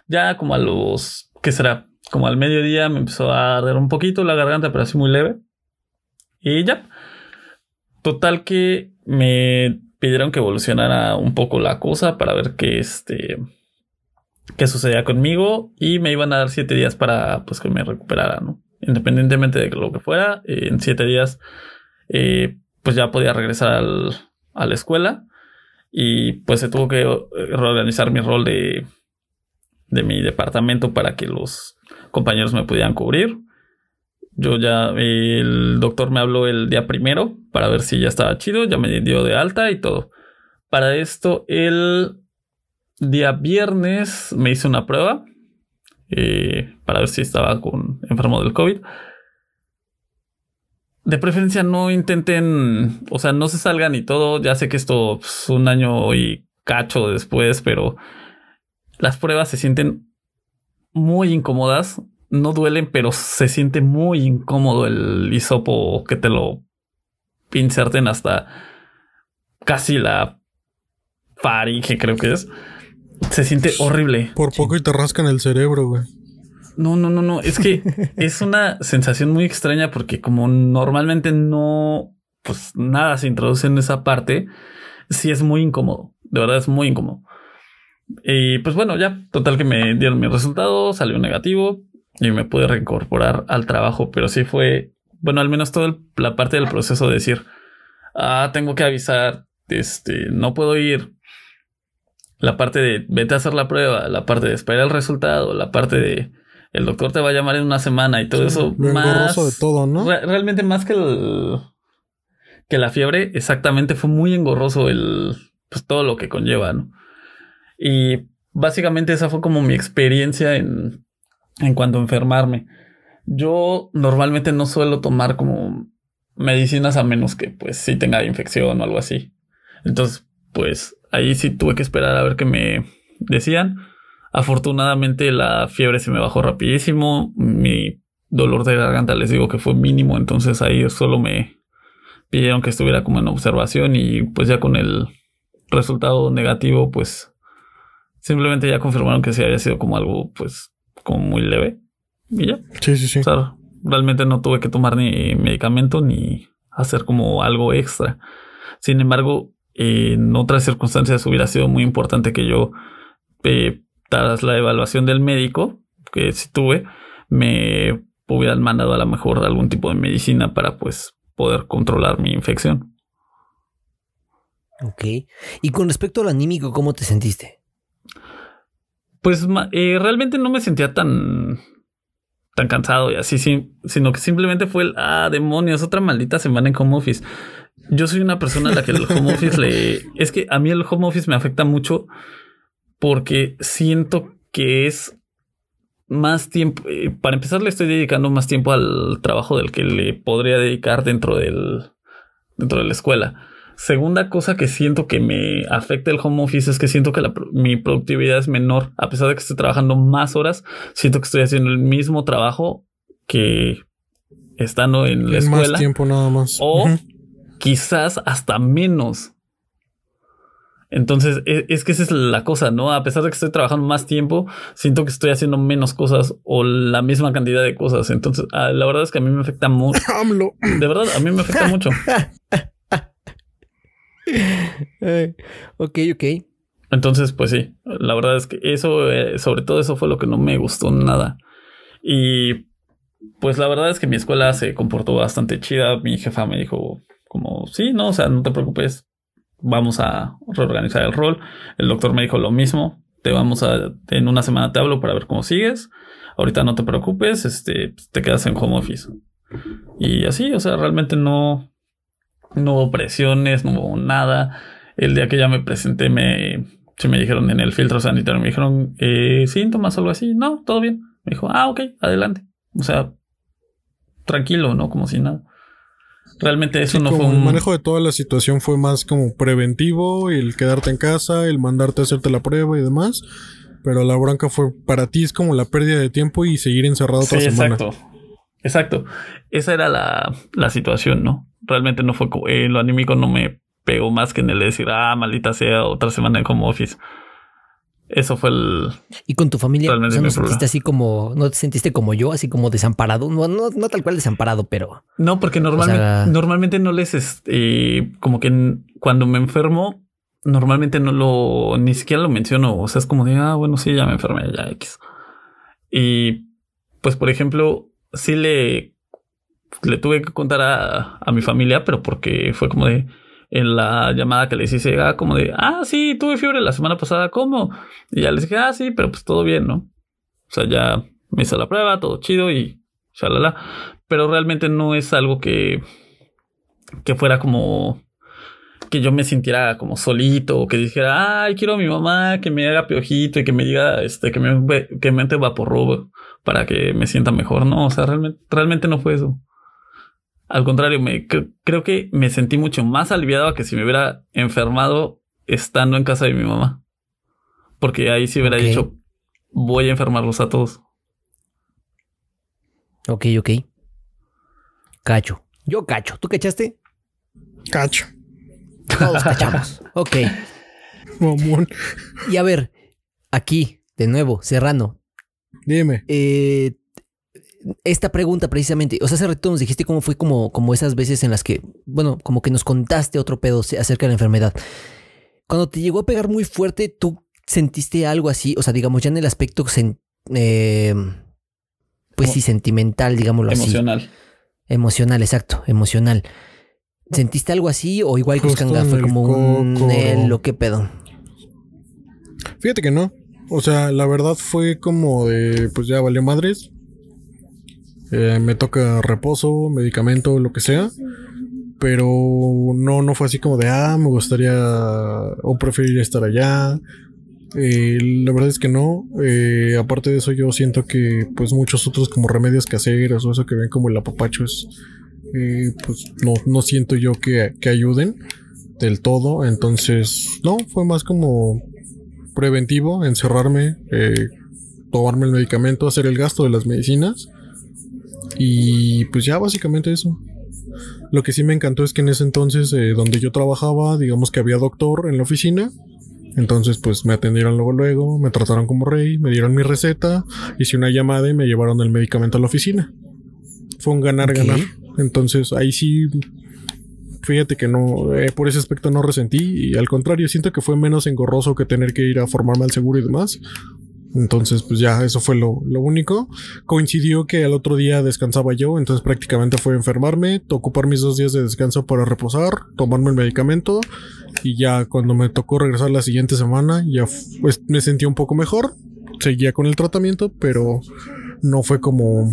A: Ya como a los, ¿qué será? Como al mediodía me empezó a arder un poquito la garganta, pero así muy leve. Y ya. Total que me pidieron que evolucionara un poco la cosa para ver qué este qué sucedía conmigo y me iban a dar siete días para pues que me recuperara, ¿no? Independientemente de lo que fuera, en siete días eh, pues ya podía regresar al, a la escuela y pues se tuvo que reorganizar mi rol de, de mi departamento para que los compañeros me pudieran cubrir. Yo ya, el doctor me habló el día primero para ver si ya estaba chido, ya me dio de alta y todo. Para esto, el día viernes me hice una prueba eh, para ver si estaba con enfermo del COVID. De preferencia no intenten, o sea, no se salgan y todo. Ya sé que esto es pues, un año y cacho después, pero las pruebas se sienten muy incómodas. No duelen, pero se siente muy incómodo el hisopo que te lo inserten hasta casi la faringe, creo que es. Se siente horrible.
C: Por poco y te rascan el cerebro, güey.
A: No, no, no, no. Es que es una sensación muy extraña porque como normalmente no, pues nada se introduce en esa parte, sí es muy incómodo. De verdad es muy incómodo. Y pues bueno, ya, total que me dieron mi resultado, salió negativo y me pude reincorporar al trabajo, pero sí fue, bueno, al menos toda la parte del proceso de decir, ah, tengo que avisar, este, no puedo ir, la parte de vete a hacer la prueba, la parte de esperar el resultado, la parte de el doctor te va a llamar en una semana y todo eso.
C: más, de todo, ¿no?
A: realmente más que el que la fiebre, exactamente fue muy engorroso el pues todo lo que conlleva, ¿no? Y básicamente esa fue como mi experiencia en, en cuanto a enfermarme. Yo normalmente no suelo tomar como medicinas a menos que pues sí tenga infección o algo así. Entonces, pues ahí sí tuve que esperar a ver qué me decían. Afortunadamente la fiebre se me bajó rapidísimo. Mi dolor de garganta les digo que fue mínimo. Entonces ahí solo me pidieron que estuviera como en observación y pues ya con el resultado negativo pues simplemente ya confirmaron que sí había sido como algo pues como muy leve. Y ya.
C: Sí, sí, sí.
A: O sea, realmente no tuve que tomar ni medicamento ni hacer como algo extra. Sin embargo, en otras circunstancias hubiera sido muy importante que yo, eh, tras la evaluación del médico, que si tuve, me hubieran mandado a lo mejor algún tipo de medicina para pues poder controlar mi infección.
B: Ok. Y con respecto al anímico, ¿cómo te sentiste?
A: Pues eh, realmente no me sentía tan tan cansado y así, sino que simplemente fue el, ah, demonios, otra maldita semana en home office yo soy una persona a la que el home office le... Es que a mí el home office me afecta mucho porque siento que es más tiempo... Eh, para empezar le estoy dedicando más tiempo al trabajo del que le podría dedicar dentro del... dentro de la escuela. segunda cosa que siento que me afecta el home office es que siento que mi productividad es menor. A pesar de que estoy trabajando más horas, siento que estoy haciendo el mismo trabajo que estando en la escuela.
C: Más tiempo nada más.
A: O quizás hasta menos. Entonces, e, es, que esa es la cosa, ¿no? A pesar de que estoy trabajando más tiempo, siento que estoy haciendo menos cosas o la misma cantidad de cosas. Entonces, la verdad es que a mí me afecta mucho. De verdad, a mí me afecta mucho.
B: ok, ok.
A: Entonces, pues sí, la verdad es que eso, eh, sobre todo eso fue lo que no me gustó nada. Y pues la verdad es que mi escuela se comportó bastante chida. Mi jefa me dijo como, sí, no, o sea, no te preocupes, vamos a reorganizar el rol. El doctor me dijo lo mismo, te vamos a, en una semana te hablo para ver cómo sigues. Ahorita no te preocupes, este, te quedas en home office. Y así, o sea, realmente no, no hubo presiones, no hubo nada. El día que ya me presenté, me, se me dijeron en el filtro sanitario, me dijeron, eh, síntomas o algo así. No, todo bien. Me dijo, ah, ok, adelante. O sea, tranquilo, ¿no? Como si nada. Realmente eso no fue un...
C: El manejo de toda la situación fue más como preventivo, el quedarte en casa, el mandarte a hacerte la prueba y demás. Pero la bronca fue para ti es como la pérdida de tiempo y seguir encerrado otra sí, semana.
A: Exacto. Exacto. Esa era la, la situación, ¿no? Realmente no fue eh, lo anímico no me pegó más que en el decir, ah, maldita sea, otra semana en home office. Eso fue el.
B: ¿Y con tu familia? ¿No te sentiste así como. ¿No te sentiste como yo, así como desamparado? No, no, tal cual desamparado, pero.
A: No, porque normalmente, normalmente no les. Este, como que cuando me enfermo, normalmente no lo. Ni siquiera lo menciono. O sea, es como de, ah, bueno, sí, ya me enfermé, ya X. Y pues, por ejemplo, sí le. Le tuve que contar a, a mi familia, pero porque fue como de en la llamada que les hice, como de, ah, sí, tuve fiebre la semana pasada, ¿cómo? Y ya les dije, ah, sí, pero pues todo bien, ¿no? O sea, ya me hice la prueba, todo chido y shalala. Pero realmente no es algo que, que fuera como que yo me sintiera como solito o que dijera, ay, quiero a mi mamá que me haga piojito y que me diga, este, que me, que me vaporrubo para que me sienta mejor. No, o sea, realmente, realmente no fue eso. Al contrario, me, creo que me sentí mucho más aliviado a que si me hubiera enfermado estando en casa de mi mamá. Porque ahí sí hubiera dicho, voy a enfermarlos a todos.
B: Ok, ok. Cacho. Yo cacho. ¿Tú cachaste?
C: Cacho.
B: Todos cachamos. ok.
C: Mamón.
B: Y a ver, aquí, de nuevo, Serrano.
C: Dime.
B: Eh, esta pregunta precisamente, o sea, hace rato nos dijiste cómo fue como, como esas veces en las que, bueno, como que nos contaste otro pedo acerca de la enfermedad. Cuando te llegó a pegar muy fuerte, ¿tú sentiste algo así? O sea, digamos, ya en el aspecto, eh, pues sí, sentimental, digámoslo
A: así. Emocional.
B: Emocional, exacto, emocional. ¿Sentiste algo así o igual que fue como un lo que pedo?
C: Fíjate que no. O sea, la verdad fue como de, pues ya valió madres. Eh, me toca reposo, medicamento, lo que sea. Pero no, no fue así como de, ah, me gustaría o preferiría estar allá. Eh, la verdad es que no. Eh, aparte de eso, yo siento que pues muchos otros como remedios caseros o eso que ven como el apapacho es, pues no, no siento yo que, que ayuden del todo. Entonces, no, fue más como preventivo, encerrarme, tomarme el medicamento, hacer el gasto de las medicinas y pues ya básicamente eso. Lo que sí me encantó es que en ese entonces, eh, donde yo trabajaba, digamos que había doctor en la oficina. Entonces, pues me atendieron luego, luego, me trataron como rey, me dieron mi receta, hice una llamada y me llevaron el medicamento a la oficina. Fue un ganar-ganar. Entonces, ahí sí, fíjate que no, eh, por ese aspecto no resentí y al contrario, siento que fue menos engorroso que tener que ir a formarme al seguro y demás. Entonces, pues ya, eso fue lo, único. Coincidió que al otro día descansaba yo, entonces prácticamente fue enfermarme, ocupar mis dos días de descanso para reposar, tomarme el medicamento y ya cuando me tocó regresar la siguiente semana, ya pues, me sentí un poco mejor. Seguía con el tratamiento, pero no fue como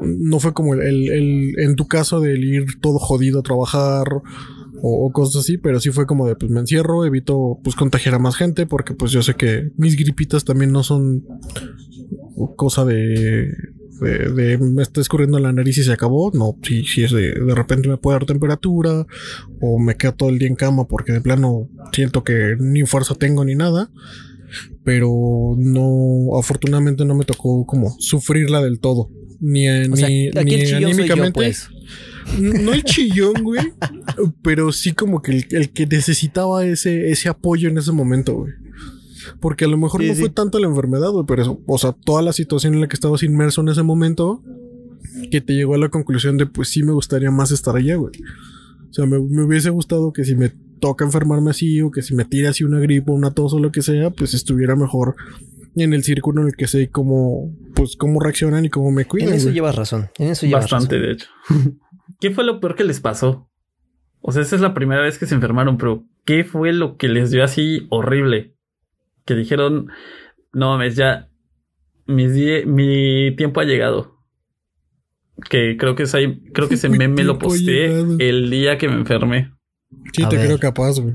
C: no fue como el, el, en tu caso del ir todo jodido a trabajar o, cosas así, pero sí fue como de pues me encierro, evito pues contagiar a más gente porque pues yo sé que mis gripitas también no son cosa de De, de me está escurriendo la nariz y se acabó. No, si, si es de, de repente me puede dar temperatura o me quedo todo el día en cama porque de plano siento que ni fuerza tengo ni nada. Pero no, afortunadamente no me tocó como sufrirla del todo. Ni,
B: O sea,
C: ni, ni
B: yo,
C: anímicamente.
B: pues.
C: No el chillón, güey. pero sí como que el, el que necesitaba ese, ese apoyo en ese momento, güey. Porque a lo mejor
B: Sí,
C: no
B: sí.
C: fue tanto la enfermedad, güey, pero eso, o sea, toda la situación en la que estabas inmerso en ese momento, que te llegó a la conclusión de, pues sí me gustaría más estar allá, güey. O sea, me, me hubiese gustado que si me toca enfermarme así, o que si me tira así una gripe, una tos o lo que sea, pues estuviera mejor en el círculo en el que sé cómo, pues cómo reaccionan y cómo me cuidan.
B: En eso
C: güey.
B: llevas razón. En eso llevas
A: Bastante,
B: razón.
A: de hecho. ¿Qué fue lo peor que les pasó? O sea, esa es la primera vez que se enfermaron, pero ¿qué fue lo que les dio así horrible? Que dijeron, no mames, ya mis die- mi tiempo ha llegado. Que creo que es ahí, creo que ese meme lo
C: ha
A: posteé
C: llegado.
A: el día que me enfermé.
C: Sí,
B: A
C: te
B: ver.
C: creo capaz, güey.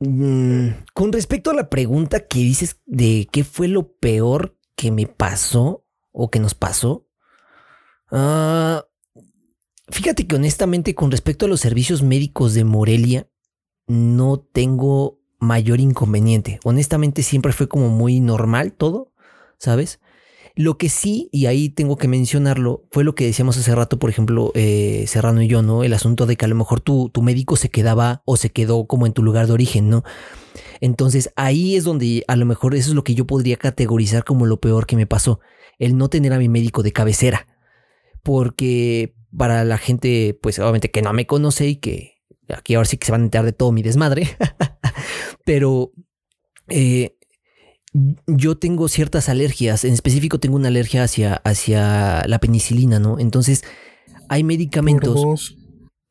B: Mm, con respecto a la pregunta que dices de qué fue lo peor que me pasó o que nos pasó, ah, fíjate que honestamente con respecto a los servicios médicos de Morelia, no tengo mayor inconveniente. Honestamente siempre fue como muy normal todo, ¿sabes? Lo que sí, y ahí tengo que mencionarlo, fue lo que decíamos hace rato, por ejemplo, eh, Serrano y yo, ¿no? El asunto de que a lo mejor tu, tu médico se quedaba o se quedó como en tu lugar de origen, ¿no? Entonces ahí es donde a lo mejor eso es lo que yo podría categorizar como lo peor que me pasó, el no tener a mi médico de cabecera. Porque para la gente, pues obviamente que no me conoce y que aquí ahora sí que se van a enterar de todo mi desmadre, pero eh, yo tengo ciertas alergias, en específico tengo una alergia hacia, hacia la penicilina, ¿no? Entonces hay medicamentos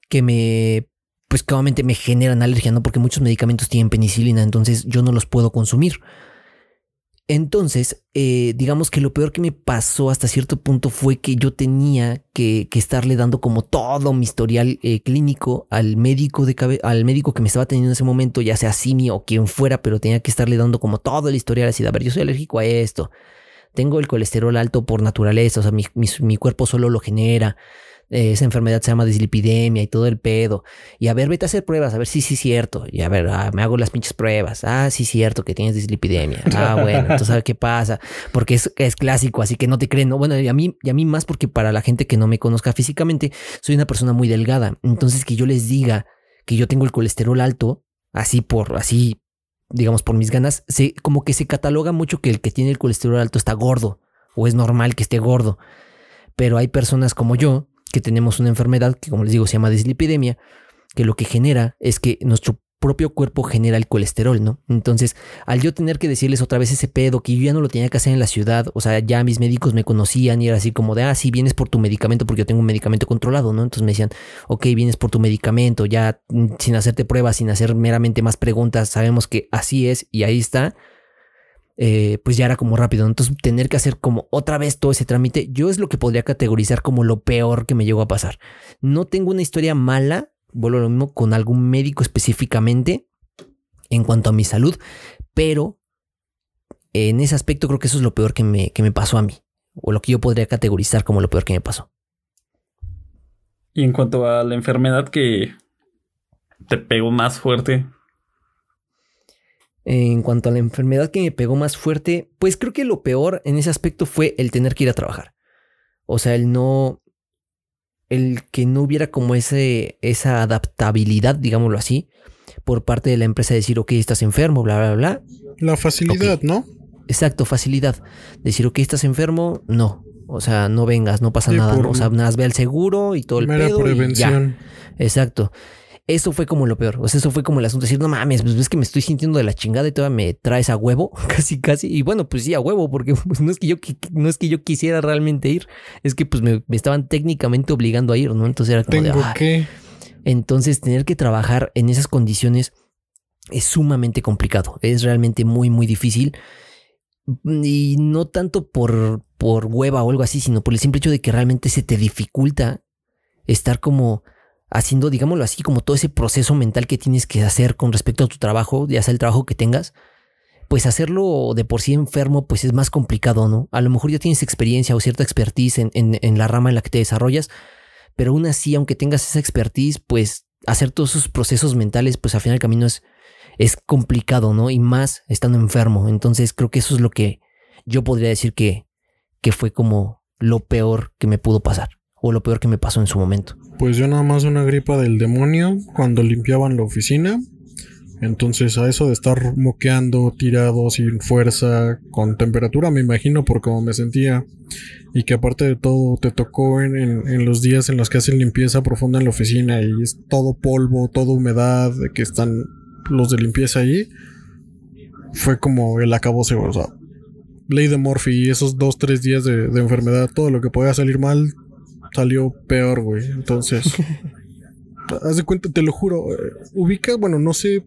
B: que me, pues que obviamente me generan alergia, ¿no? Porque muchos medicamentos tienen penicilina, entonces yo no los puedo consumir. Entonces, eh, digamos que lo peor que me pasó hasta cierto punto fue que yo tenía que, estarle dando como todo mi historial eh, clínico al médico de al médico que me estaba teniendo en ese momento, ya sea Simi o quien fuera, pero tenía que estarle dando como todo el historial así de, a ver, yo soy alérgico a esto, tengo el colesterol alto por naturaleza, o sea, mi- mi cuerpo solo lo genera, eh, esa enfermedad se llama dislipidemia y todo el pedo. Y a ver, vete a hacer pruebas, a ver si sí es cierto. Y a ver, ah, me hago las pinches pruebas. Ah, sí es cierto que tienes dislipidemia. Ah, bueno, entonces a ver qué pasa. Porque es, es clásico, así que no te creen. ¿no? Bueno, y a mí, y a mí más porque para la gente que no me conozca físicamente, soy una persona muy delgada. Entonces que yo les diga que yo tengo el colesterol alto, así por, así, digamos, por mis ganas, se, como que se cataloga mucho que el que tiene el colesterol alto está gordo o es normal que esté gordo. Pero hay personas como yo que tenemos una enfermedad que, como les digo, se llama dislipidemia, que lo que genera es que nuestro propio cuerpo genera el colesterol, ¿no? Entonces, al yo tener que decirles otra vez ese pedo que yo ya no lo tenía que hacer en la ciudad, o sea, ya mis médicos me conocían y era así como de, ah, sí, vienes por tu medicamento porque yo tengo un medicamento controlado, ¿no? Entonces me decían, ok, vienes por tu medicamento, ya mm, sin hacerte pruebas, sin hacer meramente más preguntas, sabemos que así es y ahí está eh, pues ya era como rápido. Entonces, tener que hacer como otra vez todo ese trámite, yo es lo que podría categorizar como lo peor que me llegó a pasar. No tengo una historia mala, vuelvo a lo mismo, con algún médico específicamente en cuanto a mi salud, pero en ese aspecto creo que eso es lo peor que me, que me pasó a mí, o lo que yo podría categorizar como lo peor que me pasó.
A: Y en cuanto a la enfermedad que te pegó más fuerte,
B: En cuanto a la enfermedad que me pegó más fuerte, pues creo que lo peor en ese aspecto fue el tener que ir a trabajar. O sea, el no. El que no hubiera como ese, esa adaptabilidad, digámoslo así, por parte de la empresa de decir, ok, estás enfermo, bla, bla, bla.
C: La facilidad. ¿no?
B: Exacto, facilidad. Decir, ok, estás enfermo, no. O sea, no vengas, no pasa
C: Sí,
B: nada.
C: por
B: ¿no? O sea, nada, ve al seguro y todo el
C: Mera
B: pedo. y ya.
C: prevención.
B: Exacto. Eso fue como lo peor. O sea, eso fue como el asunto. Decir, no mames, pues ves que me estoy sintiendo de la chingada y todavía me traes a huevo, casi, casi. Y bueno, pues sí, a huevo, porque pues, no, es que yo, no es que yo quisiera realmente ir, es que pues me, me estaban técnicamente obligando a ir, ¿no? Entonces era como de,
C: Tengo
B: "Ay".
C: que.
B: Entonces, tener que trabajar en esas condiciones es sumamente complicado. Es realmente muy, muy difícil. Y no tanto por, por hueva o algo así, sino por el simple hecho de que realmente se te dificulta estar como haciendo, digámoslo así, como todo ese proceso mental que tienes que hacer con respecto a tu trabajo, ya sea el trabajo que tengas, pues hacerlo de por sí enfermo, pues es más complicado, ¿no? A lo mejor ya tienes experiencia o cierta expertise en, en, la rama en la que te desarrollas, pero aún así, aunque tengas esa expertise, pues hacer todos esos procesos mentales, pues al final el camino es, es complicado, ¿no? Y más estando enfermo. Entonces creo que eso es lo que yo podría decir que, que fue como lo peor que me pudo pasar o lo peor que me pasó en su momento.
C: Pues yo nada más una gripa del demonio cuando limpiaban la oficina entonces a eso de estar moqueando, tirado, sin fuerza, con temperatura, me imagino por cómo me sentía. Y que aparte de todo te tocó en, en, los días en los que hacen limpieza profunda en la oficina y es todo polvo, toda humedad, que están los de limpieza ahí. Fue como el acabose, o sea, ley de Murphy y esos dos, tres días de, de enfermedad, todo lo que podía salir mal salió peor, güey. Entonces... haz de cuenta, te lo juro, eh, ubica, bueno, no sé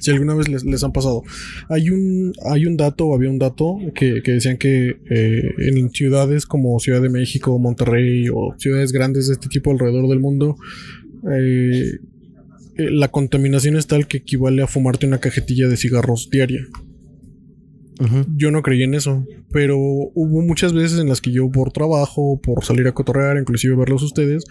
C: si alguna vez les, han pasado. Hay un, hay un dato, o había un dato, que, decían que eh, en ciudades como Ciudad de México, Monterrey o ciudades grandes de este tipo alrededor del mundo, eh, la contaminación es tal que equivale a fumarte una cajetilla de cigarros diaria. Yo no creí en eso, pero hubo muchas veces en las que yo por trabajo, por salir a cotorrear, inclusive verlos ustedes,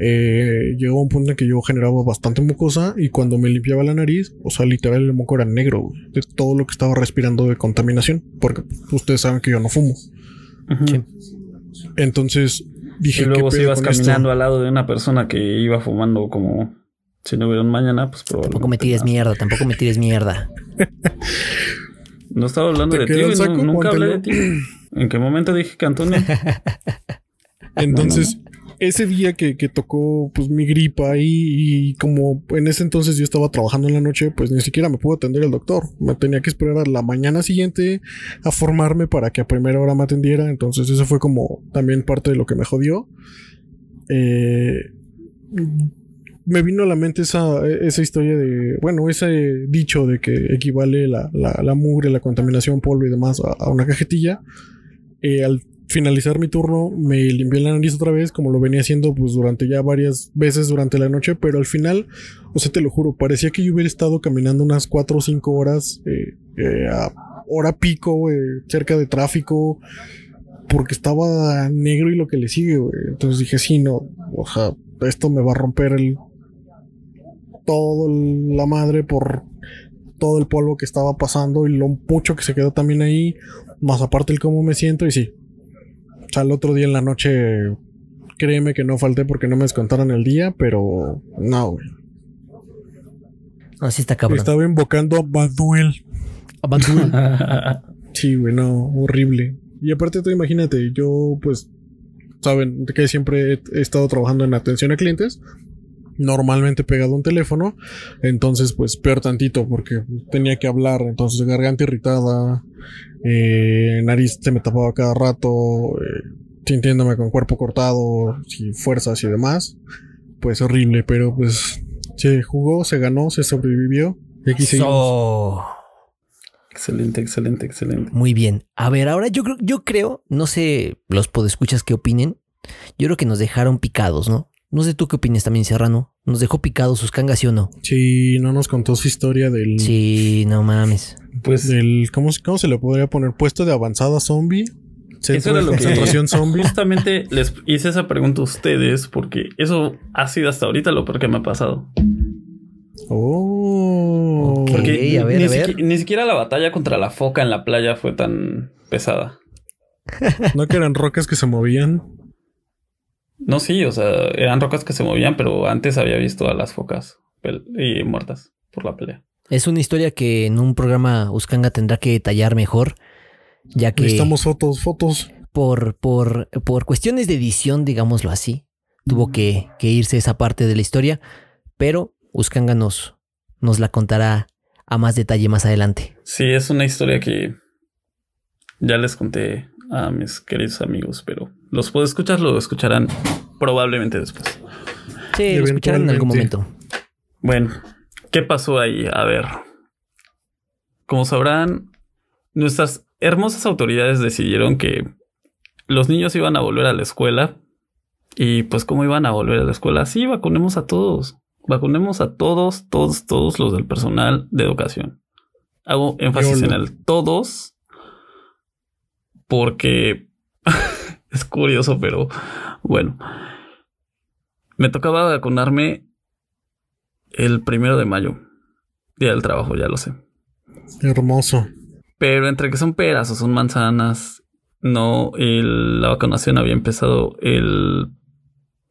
C: eh, llegó a un punto en que yo generaba bastante mucosa y cuando me limpiaba la nariz, o sea, literal el moco era negro de todo lo que estaba respirando de contaminación, porque ustedes saben que yo no fumo. Entonces dije
A: y luego si ibas caminando al lado de una persona que iba fumando como si no hubiera un mañana, pues
B: probablemente. Tampoco me tires mierda, tampoco me tires mierda.
A: No estaba hablando de ti, nunca hablé de ti. ¿En qué momento dije que Antonio?
C: Entonces, ese día que, tocó pues mi gripa y, y, como en ese entonces yo estaba trabajando en la noche, pues ni siquiera me pudo atender el doctor. Me tenía que esperar a la mañana siguiente a formarme para que a primera hora me atendiera. Entonces eso fue como también parte de lo que me jodió. Eh, me vino a la mente esa, esa historia de, bueno, ese dicho de que equivale la, la, mugre, la contaminación, polvo y demás a, una cajetilla. Eh, al finalizar mi turno me limpié la nariz otra vez, como lo venía haciendo pues durante ya varias veces durante la noche, pero al final, o sea, te lo juro, parecía que yo hubiera estado caminando unas 4 o 5 horas eh, eh, a hora pico, cerca de tráfico, porque estaba negro y lo que le sigue, Entonces dije, sí, no, o sea, esto me va a romper el todo la madre por todo el polvo que estaba pasando y lo mucho que se quedó también ahí, más aparte el cómo me siento y sí. O sea, el otro día en la noche, créeme que no falté porque no me descontaron el día, pero no, güey.
B: Así está cabrón.
C: Estaba invocando a Baduel.
B: A Baduel.
C: sí, güey, no, horrible. Y aparte tú imagínate, yo pues, saben que siempre he estado trabajando en atención a clientes normalmente pegado a un teléfono. Entonces, pues peor tantito porque tenía que hablar. Entonces, garganta irritada, eh, nariz se me tapaba cada rato, eh, sintiéndome con cuerpo cortado, sin fuerzas y demás. Pues horrible, pero pues se jugó, se ganó, se sobrevivió. Y aquí
A: Excelente, excelente, excelente.
B: Muy bien. A ver, ahora yo creo, yo creo, no sé los podescuchas qué opinen. Yo creo que nos dejaron picados, ¿no? No sé tú qué opinas también, Serrano. ¿Nos dejó picados sus cangas, sí o no?
C: Sí, no nos contó su historia del.
B: Sí, no mames.
C: Pues. Del. ¿Cómo, cómo se le podría poner? Puesto de avanzada zombie.
A: Centro eso era lo que zombie. Justamente les hice esa pregunta a ustedes porque eso ha sido hasta ahorita lo peor que me ha pasado.
C: Oh.
A: porque a ver, ni, a ver. ni siquiera la batalla contra la foca en la playa fue tan pesada.
C: ¿No que eran rocas que se movían?
A: No, sí, o sea, eran rocas que se movían, pero antes había visto a las focas y muertas por la pelea.
B: Es una historia que en un programa Uskanga tendrá que detallar mejor, ya que...
C: Necesitamos fotos, fotos.
B: Por, por, por cuestiones de edición, digámoslo así, tuvo que, irse esa parte de la historia, pero Uskanga nos, nos la contará a más detalle más adelante.
A: Sí, es una historia que ya les conté a mis queridos amigos, pero los puedo escuchar, lo escucharán probablemente después.
B: Sí, lo escucharán en algún momento.
A: Bueno, ¿qué pasó ahí? A ver. Como sabrán, nuestras hermosas autoridades decidieron que los niños iban a volver a la escuela. Y pues, ¿cómo iban a volver a la escuela? Sí, vacunemos a todos. Vacunemos a todos, todos, todos los del personal de educación. Hago énfasis en el todos porque es curioso, pero bueno. Me tocaba vacunarme el primero de mayo. Día del trabajo, ya lo sé.
C: Hermoso.
A: Pero entre que son peras o son manzanas, no, la vacunación había empezado el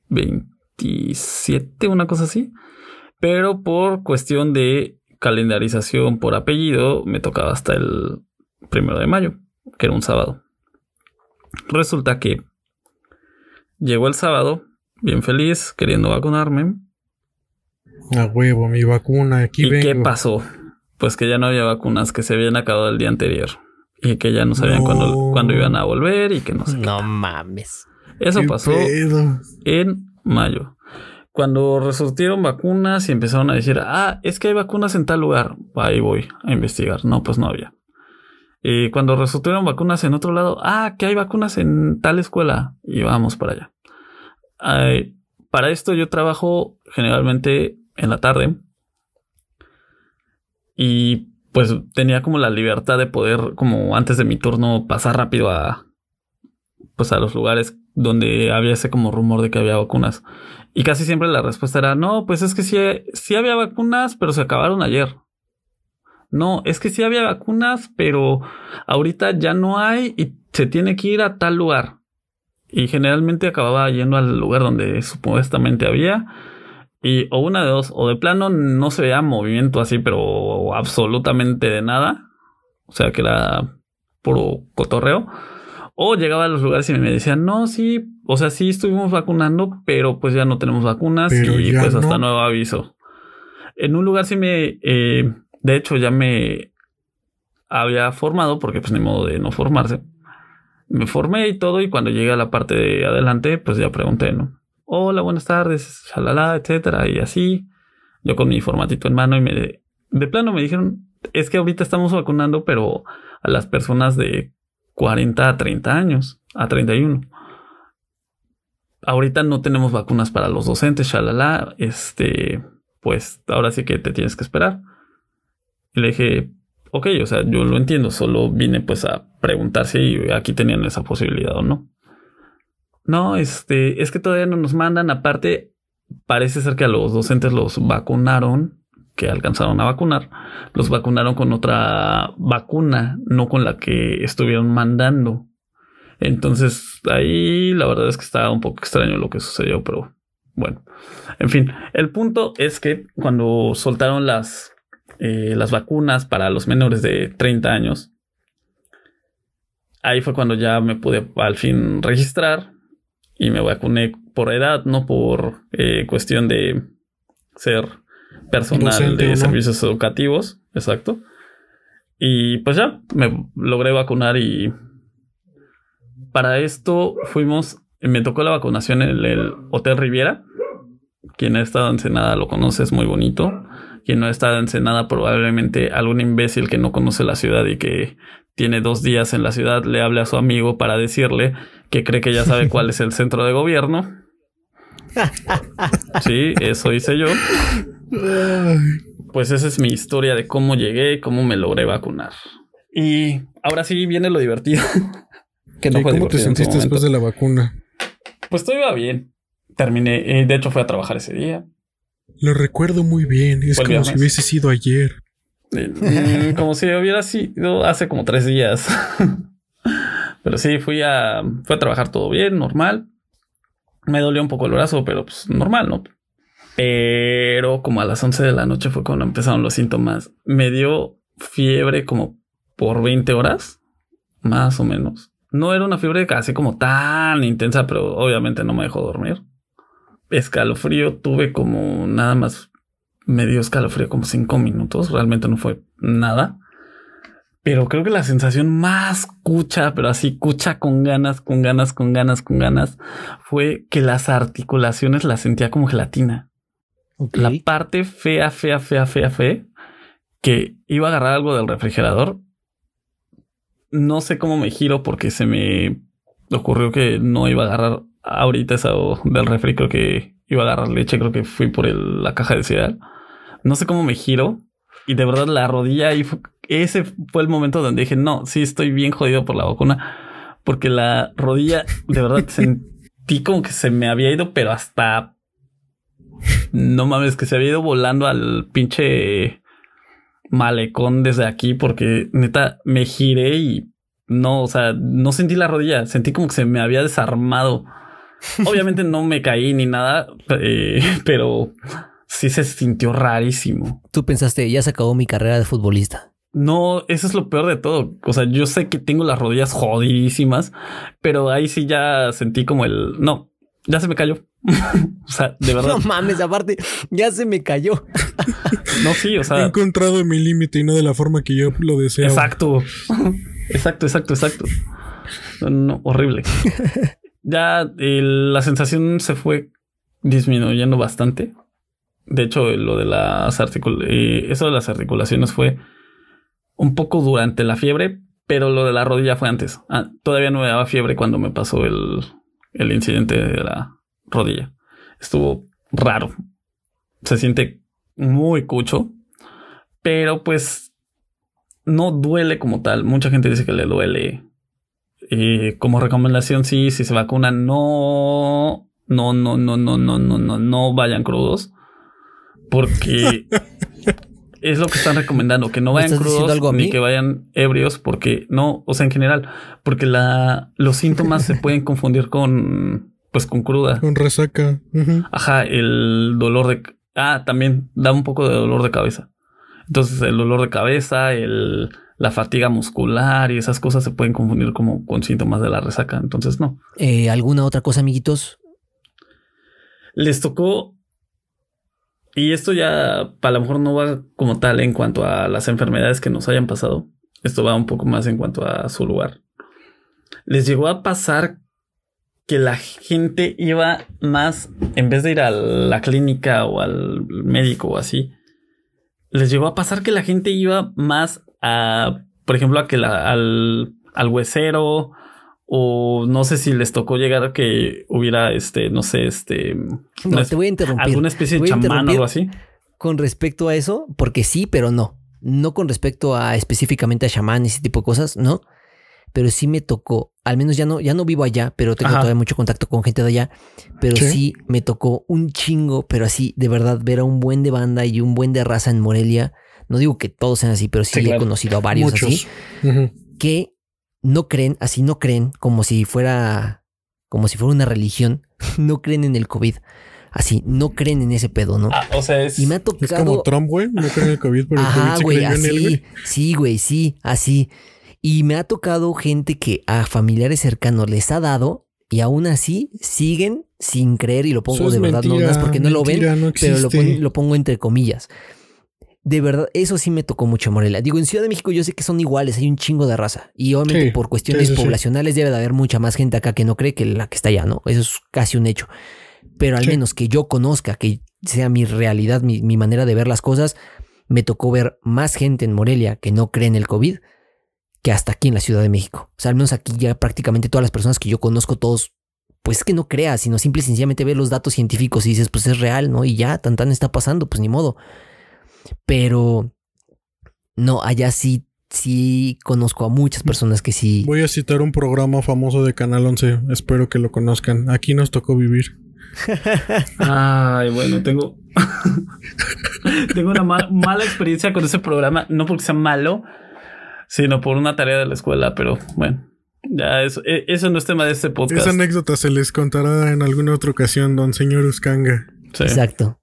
A: 27, una cosa así. Pero por cuestión de calendarización por apellido, me tocaba hasta el primero de mayo, que era un sábado. Resulta que llegó el sábado, bien feliz, queriendo vacunarme.
C: A huevo, mi vacuna, aquí
A: ¿Y qué pasó? Pues que ya no había vacunas, que se habían acabado el día anterior. Y que ya no sabían cuándo, iban a volver y que no sé.
B: No mames.
A: Eso pasó en mayo. Cuando resurtieron vacunas y empezaron a decir, ah, es que hay vacunas en tal lugar, ahí voy a investigar. No, pues no había. Y cuando resurtieron vacunas en otro lado, ah, que hay vacunas en tal escuela y vamos para allá. para esto yo trabajo generalmente en la tarde y pues tenía como la libertad de poder, como antes de mi turno, pasar rápido a, pues a los lugares donde había ese como rumor de que había vacunas. Y casi siempre la respuesta era, no, pues es que sí, sí había vacunas, pero se acabaron ayer. No, es que sí había vacunas, pero ahorita ya no hay y se tiene que ir a tal lugar. Y generalmente acababa yendo al lugar donde supuestamente había y o una de dos, o de plano no se veía movimiento así, pero absolutamente de nada. O sea que era puro cotorreo. O llegaba a los lugares y me decían, no, sí, o sea, sí estuvimos vacunando, pero pues ya no tenemos vacunas y pues hasta nuevo aviso. En un lugar sí me, eh, de hecho ya me había formado, porque pues ni modo de no formarse. Me formé y todo y cuando llegué a la parte de adelante, pues ya pregunté, ¿no? hola, buenas tardes, shalala, etcétera, y así. Yo con mi formatito en mano y me de plano me dijeron, es que ahorita estamos vacunando, pero a las personas de 40 a 30 años, a 31. Ahorita no tenemos vacunas para los docentes, shalala, este, pues ahora sí que te tienes que esperar. Y le dije, ok, o sea, yo lo entiendo, solo vine pues a preguntar si aquí tenían esa posibilidad o no. No, este, es que todavía no nos mandan. Aparte, parece ser que a los docentes los vacunaron, que alcanzaron a vacunar, los vacunaron con otra vacuna, no con la que estuvieron mandando. Entonces, ahí la verdad es que estaba un poco extraño lo que sucedió, pero bueno. En fin, el punto es que cuando soltaron las, eh, las vacunas para los menores de 30 años, ahí fue cuando ya me pude al fin registrar y me vacuné por edad, no por eh, cuestión de ser personal de servicios educativos. Exacto. Y pues ya me logré vacunar y para esto fuimos, me tocó la vacunación en el Hotel Riviera. Quien ha estado en Senada lo conoce, es muy bonito. Quien no estado en Senada, probablemente algún imbécil que no conoce la ciudad y que tiene dos días en la ciudad, le hable a su amigo para decirle que cree que ya sabe cuál es el centro de gobierno. Sí, eso hice yo. Pues esa es mi historia de cómo llegué y cómo me logré vacunar. Y ahora sí viene lo divertido.
C: que no ¿Cómo te sentiste después de la vacuna?
A: Pues todo iba bien. Terminé, eh, de hecho fui a trabajar ese día.
C: Lo recuerdo muy bien, es como si hubiese sido ayer.
A: Mm, como si hubiera sido hace como tres días. pero sí, fui a, fui a trabajar todo bien, normal. Me dolió un poco el brazo, pero pues normal, ¿no? Pero como a las 11 de la noche fue cuando empezaron los síntomas. Me dio fiebre como por 20 horas, más o menos. No era una fiebre casi como tan intensa, pero obviamente no me dejó dormir. Escalofrío tuve como nada más me dio escalofrío como cinco minutos. Realmente no fue nada. Pero creo que la sensación más cucha, pero así cucha con ganas, con ganas, con ganas, con ganas, fue que las articulaciones las sentía como gelatina. La parte fea, fea, fea, fea, fea, que iba a agarrar algo del refrigerador. No sé cómo me giro porque se me ocurrió que no iba a agarrar ahorita eso del refri. Creo que iba a agarrar leche. Creo que fui por la caja de cereal no sé cómo me giro y de verdad la rodilla ahí ese fue el momento donde dije, no, sí estoy bien jodido por la vacuna, porque la rodilla, de verdad, sentí como que se me había ido, pero hasta... No mames, que se había ido volando al pinche malecón desde aquí, porque neta me giré y no, o sea, no sentí la rodilla, sentí como que se me había desarmado. Obviamente no me caí ni nada, eh, pero sí se sintió rarísimo.
B: Tú pensaste, ya se acabó mi carrera de futbolista.
A: No, eso es lo peor de todo. O sea, yo sé que tengo las rodillas jodidísimas, pero ahí sí ya sentí como el no, ya se me cayó. o sea, de verdad.
B: No mames, aparte, ya se me cayó.
A: no, sí, o sea.
C: He encontrado mi límite y no de la forma que yo lo deseo.
A: Exacto. exacto, exacto, exacto. No, horrible. Ya la sensación se fue disminuyendo bastante. De hecho, lo de las articulaciones, eh, eso de las articulaciones fue un poco durante la fiebre, pero lo de la rodilla fue antes. Ah, todavía no me daba fiebre cuando me pasó el, el incidente de la rodilla. Estuvo raro. Se siente muy cucho, pero pues no duele como tal. Mucha gente dice que le duele. Y como recomendación, sí, si se vacunan, no, no, no, no, no, no, no, no, no vayan crudos. Porque es lo que están recomendando, que no vayan crudos ni que vayan ebrios, porque no, o sea, en general, porque la, los síntomas se pueden confundir con, pues, con cruda.
C: Con resaca.
A: Ajá, el dolor de, ah, también da un poco de dolor de cabeza. Entonces, el dolor de cabeza, el, la fatiga muscular y esas cosas se pueden confundir como con síntomas de la resaca. Entonces, no.
B: Eh, ¿Alguna otra cosa, amiguitos?
A: Les tocó y esto ya a lo mejor no va como tal en cuanto a las enfermedades que nos hayan pasado. Esto va un poco más en cuanto a su lugar. Les llegó a pasar que la gente iba más, en vez de ir a la clínica o al médico o así, les llegó a pasar que la gente iba más a, por ejemplo, a que la, al, al huesero o no sé si les tocó llegar a que hubiera este, no sé, este.
B: No, te voy a interrumpir.
A: Alguna especie de chamán o algo así.
B: Con respecto a eso, porque sí, pero no. No con respecto a específicamente a chamán y ese tipo de cosas, no. Pero sí me tocó, al menos ya no, ya no vivo allá, pero tengo todavía mucho contacto con gente de allá. Pero ¿Sí? me tocó un chingo, pero así, de verdad, ver a un buen de banda y un buen de raza en Morelia. No digo que todos sean así, pero sí, he conocido a varios así. Que no creen, así no creen, como si fuera, como si fuera una religión, no creen en el COVID. Así, no creen en ese pedo, ¿no?
A: Ah, o sea, es,
B: y me ha tocado...
C: es como Trump, güey. No creen en el COVID, pero el COVID güey,
B: así, Sí, güey, sí, así. Y me ha tocado gente que a familiares cercanos les ha dado y aún así siguen sin creer y lo pongo de verdad, no, es porque no lo ven, pero lo, lo pongo entre comillas de verdad, eso sí me tocó mucho Morelia. Digo, en Ciudad de México yo sé que son iguales, hay un chingo de raza. Y obviamente por cuestiones poblacionales debe de haber mucha más gente acá que no cree que la que está allá, ¿no? Eso es casi un hecho. Pero al menos que yo conozca, que sea mi realidad, mi, manera de ver las cosas, me tocó ver más gente en Morelia que no cree en el COVID que hasta aquí en la Ciudad de México. O sea, al menos aquí ya prácticamente todas las personas que yo conozco, todos, pues es que no creas, sino simple y sencillamente ve los datos científicos y dices, pues es real, ¿no? Y ya, tan tan está pasando, pues ni modo. Pero no, allá sí, sí conozco a muchas personas que sí.
C: Voy a citar un programa famoso de Canal 11, espero que lo conozcan. Aquí nos tocó vivir.
A: Ay, bueno, tengo. tengo una mala experiencia con ese programa, no porque sea malo, sino por una tarea de la escuela, pero bueno. Ya, eso, e, eso no es tema de este podcast.
C: Esa anécdota se les contará en alguna otra ocasión, don señor Uscanga.
B: Exacto.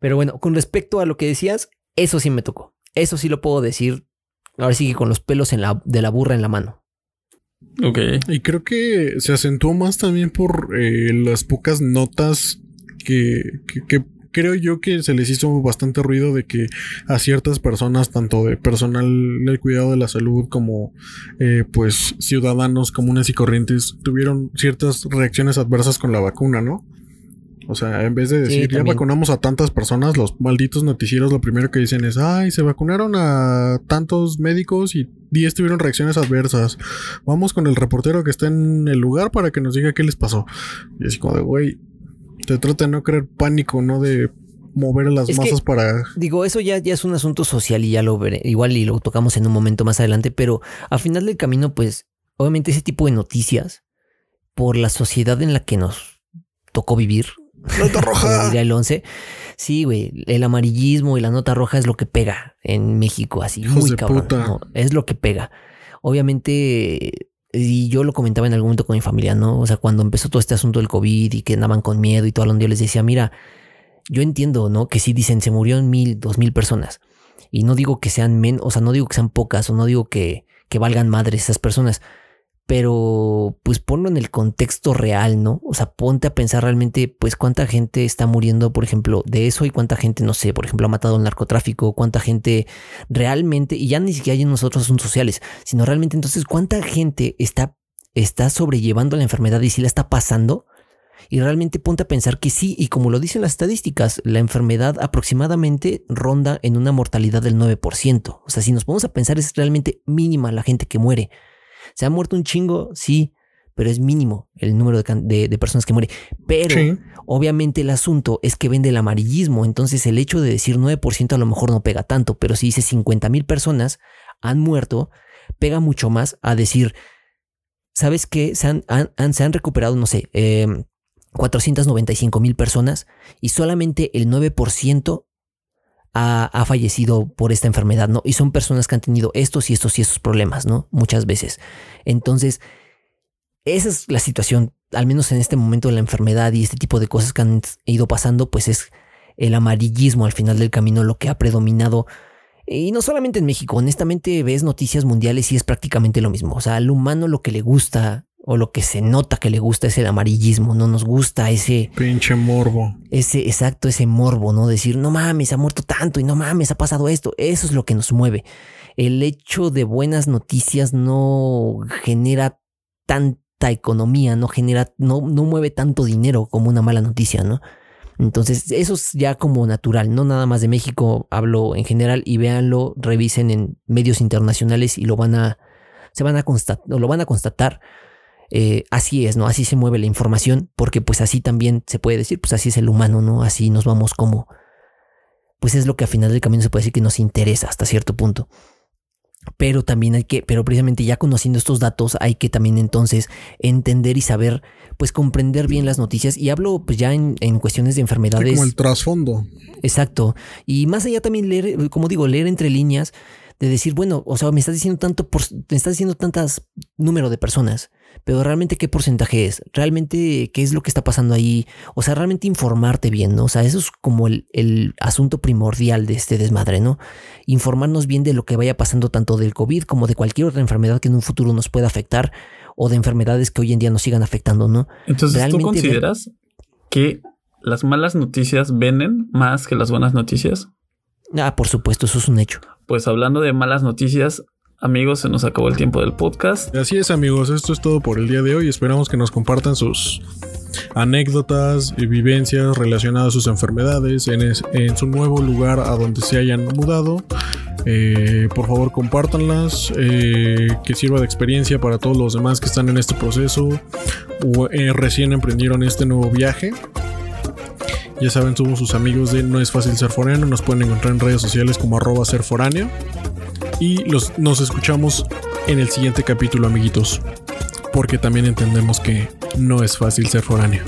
B: Pero bueno, con respecto a lo que decías, eso sí me tocó. Eso sí lo puedo decir. Ahora sí que con los pelos en la, de la burra en la mano.
A: Ok.
C: Y creo que se acentuó más también por eh, las pocas notas que, que, creo yo que se les hizo bastante ruido de que a ciertas personas, tanto de personal del cuidado de la salud como eh, pues ciudadanos comunes y corrientes, tuvieron ciertas reacciones adversas con la vacuna, ¿no? O sea, en vez de decir, ya vacunamos a tantas personas, los malditos noticieros lo primero que dicen es, ay, se vacunaron a tantos médicos y 10 tuvieron reacciones adversas. Vamos con el reportero que está en el lugar para que nos diga qué les pasó. Y así como de, güey, te trata de no creer pánico, no de mover las
B: Es que-
C: masas para...
B: Digo, eso ya, ya es un asunto social y ya lo veré. Igual y lo tocamos en un momento más adelante, pero al final del camino, pues, obviamente ese tipo de noticias, por la sociedad en la que nos tocó vivir,
C: ¡Nota roja!
B: el 11, sí, güey, el amarillismo y la nota roja es lo que pega en México, así,
C: Hijos
B: muy cabrón. Es lo que pega. Obviamente, y yo lo comentaba en algún momento con mi familia, ¿no? O sea, cuando empezó todo este asunto del COVID y que andaban con miedo y todo, yo les decía, mira, yo entiendo, ¿no? Que sí dicen, se murieron mil, dos mil personas. Y no digo que sean menos, o sea, no digo que sean pocas, o no digo que, que valgan madres esas personas. Pero, pues ponlo en el contexto real, ¿no? O sea, ponte a pensar realmente, pues, cuánta gente está muriendo, por ejemplo, de eso y cuánta gente, no sé, por ejemplo, ha matado el narcotráfico, cuánta gente realmente, y ya ni siquiera hay en nosotros asuntos sociales, sino realmente entonces cuánta gente está, está sobrellevando la enfermedad y si la está pasando. Y realmente ponte a pensar que sí, y como lo dicen las estadísticas, la enfermedad aproximadamente ronda en una mortalidad del 9%. O sea, si nos ponemos a pensar, es realmente mínima la gente que muere. Se ha muerto un chingo, sí, pero es mínimo el número de, can- de- de personas que muere. Pero
C: Sí.
B: obviamente el asunto es que vende el amarillismo, entonces el hecho de decir 9% a lo mejor no pega tanto, pero si dice 50 mil personas han muerto, pega mucho más a decir, ¿sabes qué? Se han, han- han- se han recuperado, no sé, eh, 495 mil personas y solamente el 9% ha, fallecido por esta enfermedad, ¿no? Y son personas que han tenido estos y estos y estos problemas, ¿no? Muchas veces. Entonces, esa es la situación, al menos en este momento de la enfermedad y este tipo de cosas que han ido pasando, pues es el amarillismo al final del camino lo que ha predominado. Y no solamente en México, honestamente ves noticias mundiales y es prácticamente lo mismo. O sea, al humano lo que le gusta o lo que se nota que le gusta es el amarillismo, no nos gusta ese,
C: Pinche morbo.
B: ese exacto, ese morbo, ¿no? Decir, no mames, ha muerto tanto y no mames, ha pasado esto. Eso es lo que nos mueve. El hecho de buenas noticias no genera tanta economía, no genera, no, no mueve tanto dinero como una mala noticia, ¿no? Entonces, eso es ya como natural, no nada más de México, hablo en general y véanlo, revisen en medios internacionales y lo van a, se van a constatar, lo van a constatar. Eh, así es, ¿no? Así se mueve la información, porque pues así también se puede decir, pues así es el humano, ¿no? Así nos vamos como, pues es lo que al final del camino se puede decir que nos interesa hasta cierto punto. Pero también hay que, pero precisamente ya conociendo estos datos, hay que también entonces entender y saber, pues comprender bien las noticias. Y hablo pues ya en, en cuestiones de
C: Sí,
B: enfermedades.
C: como el trasfondo.
B: Exacto. Y más allá también leer, como digo, leer entre líneas de decir, bueno, o sea, me estás diciendo tanto, por, me estás diciendo tantas número de personas, pero realmente qué porcentaje es, realmente qué es lo que está pasando ahí, o sea, realmente informarte bien, ¿no? O sea, eso es como el, el asunto primordial de este desmadre, ¿no? Informarnos bien de lo que vaya pasando tanto del COVID como de cualquier otra enfermedad que en un futuro nos pueda afectar o de enfermedades que hoy en día nos sigan afectando, ¿no?
A: Entonces, ¿tú
B: Realmente
A: consideras que las malas noticias venden más que las buenas noticias?
B: Ah, por supuesto, eso es un hecho.
A: Pues hablando de malas noticias, amigos, se nos acabó el tiempo del podcast.
C: Así es, amigos. Esto es todo por el día de hoy. Esperamos que nos compartan sus anécdotas y vivencias relacionadas a sus enfermedades en, su nuevo lugar a donde se hayan mudado. Eh, por favor, compártanlas. eh, que sirva de experiencia para todos los demás que están en este proceso o eh, recién emprendieron este nuevo viaje. Ya saben, somos sus amigos de No es fácil ser foráneo. Nos pueden encontrar en redes sociales como arroba ser foráneo. Y los, nos escuchamos en el siguiente capítulo, amiguitos. Porque también entendemos que no es fácil ser foráneo.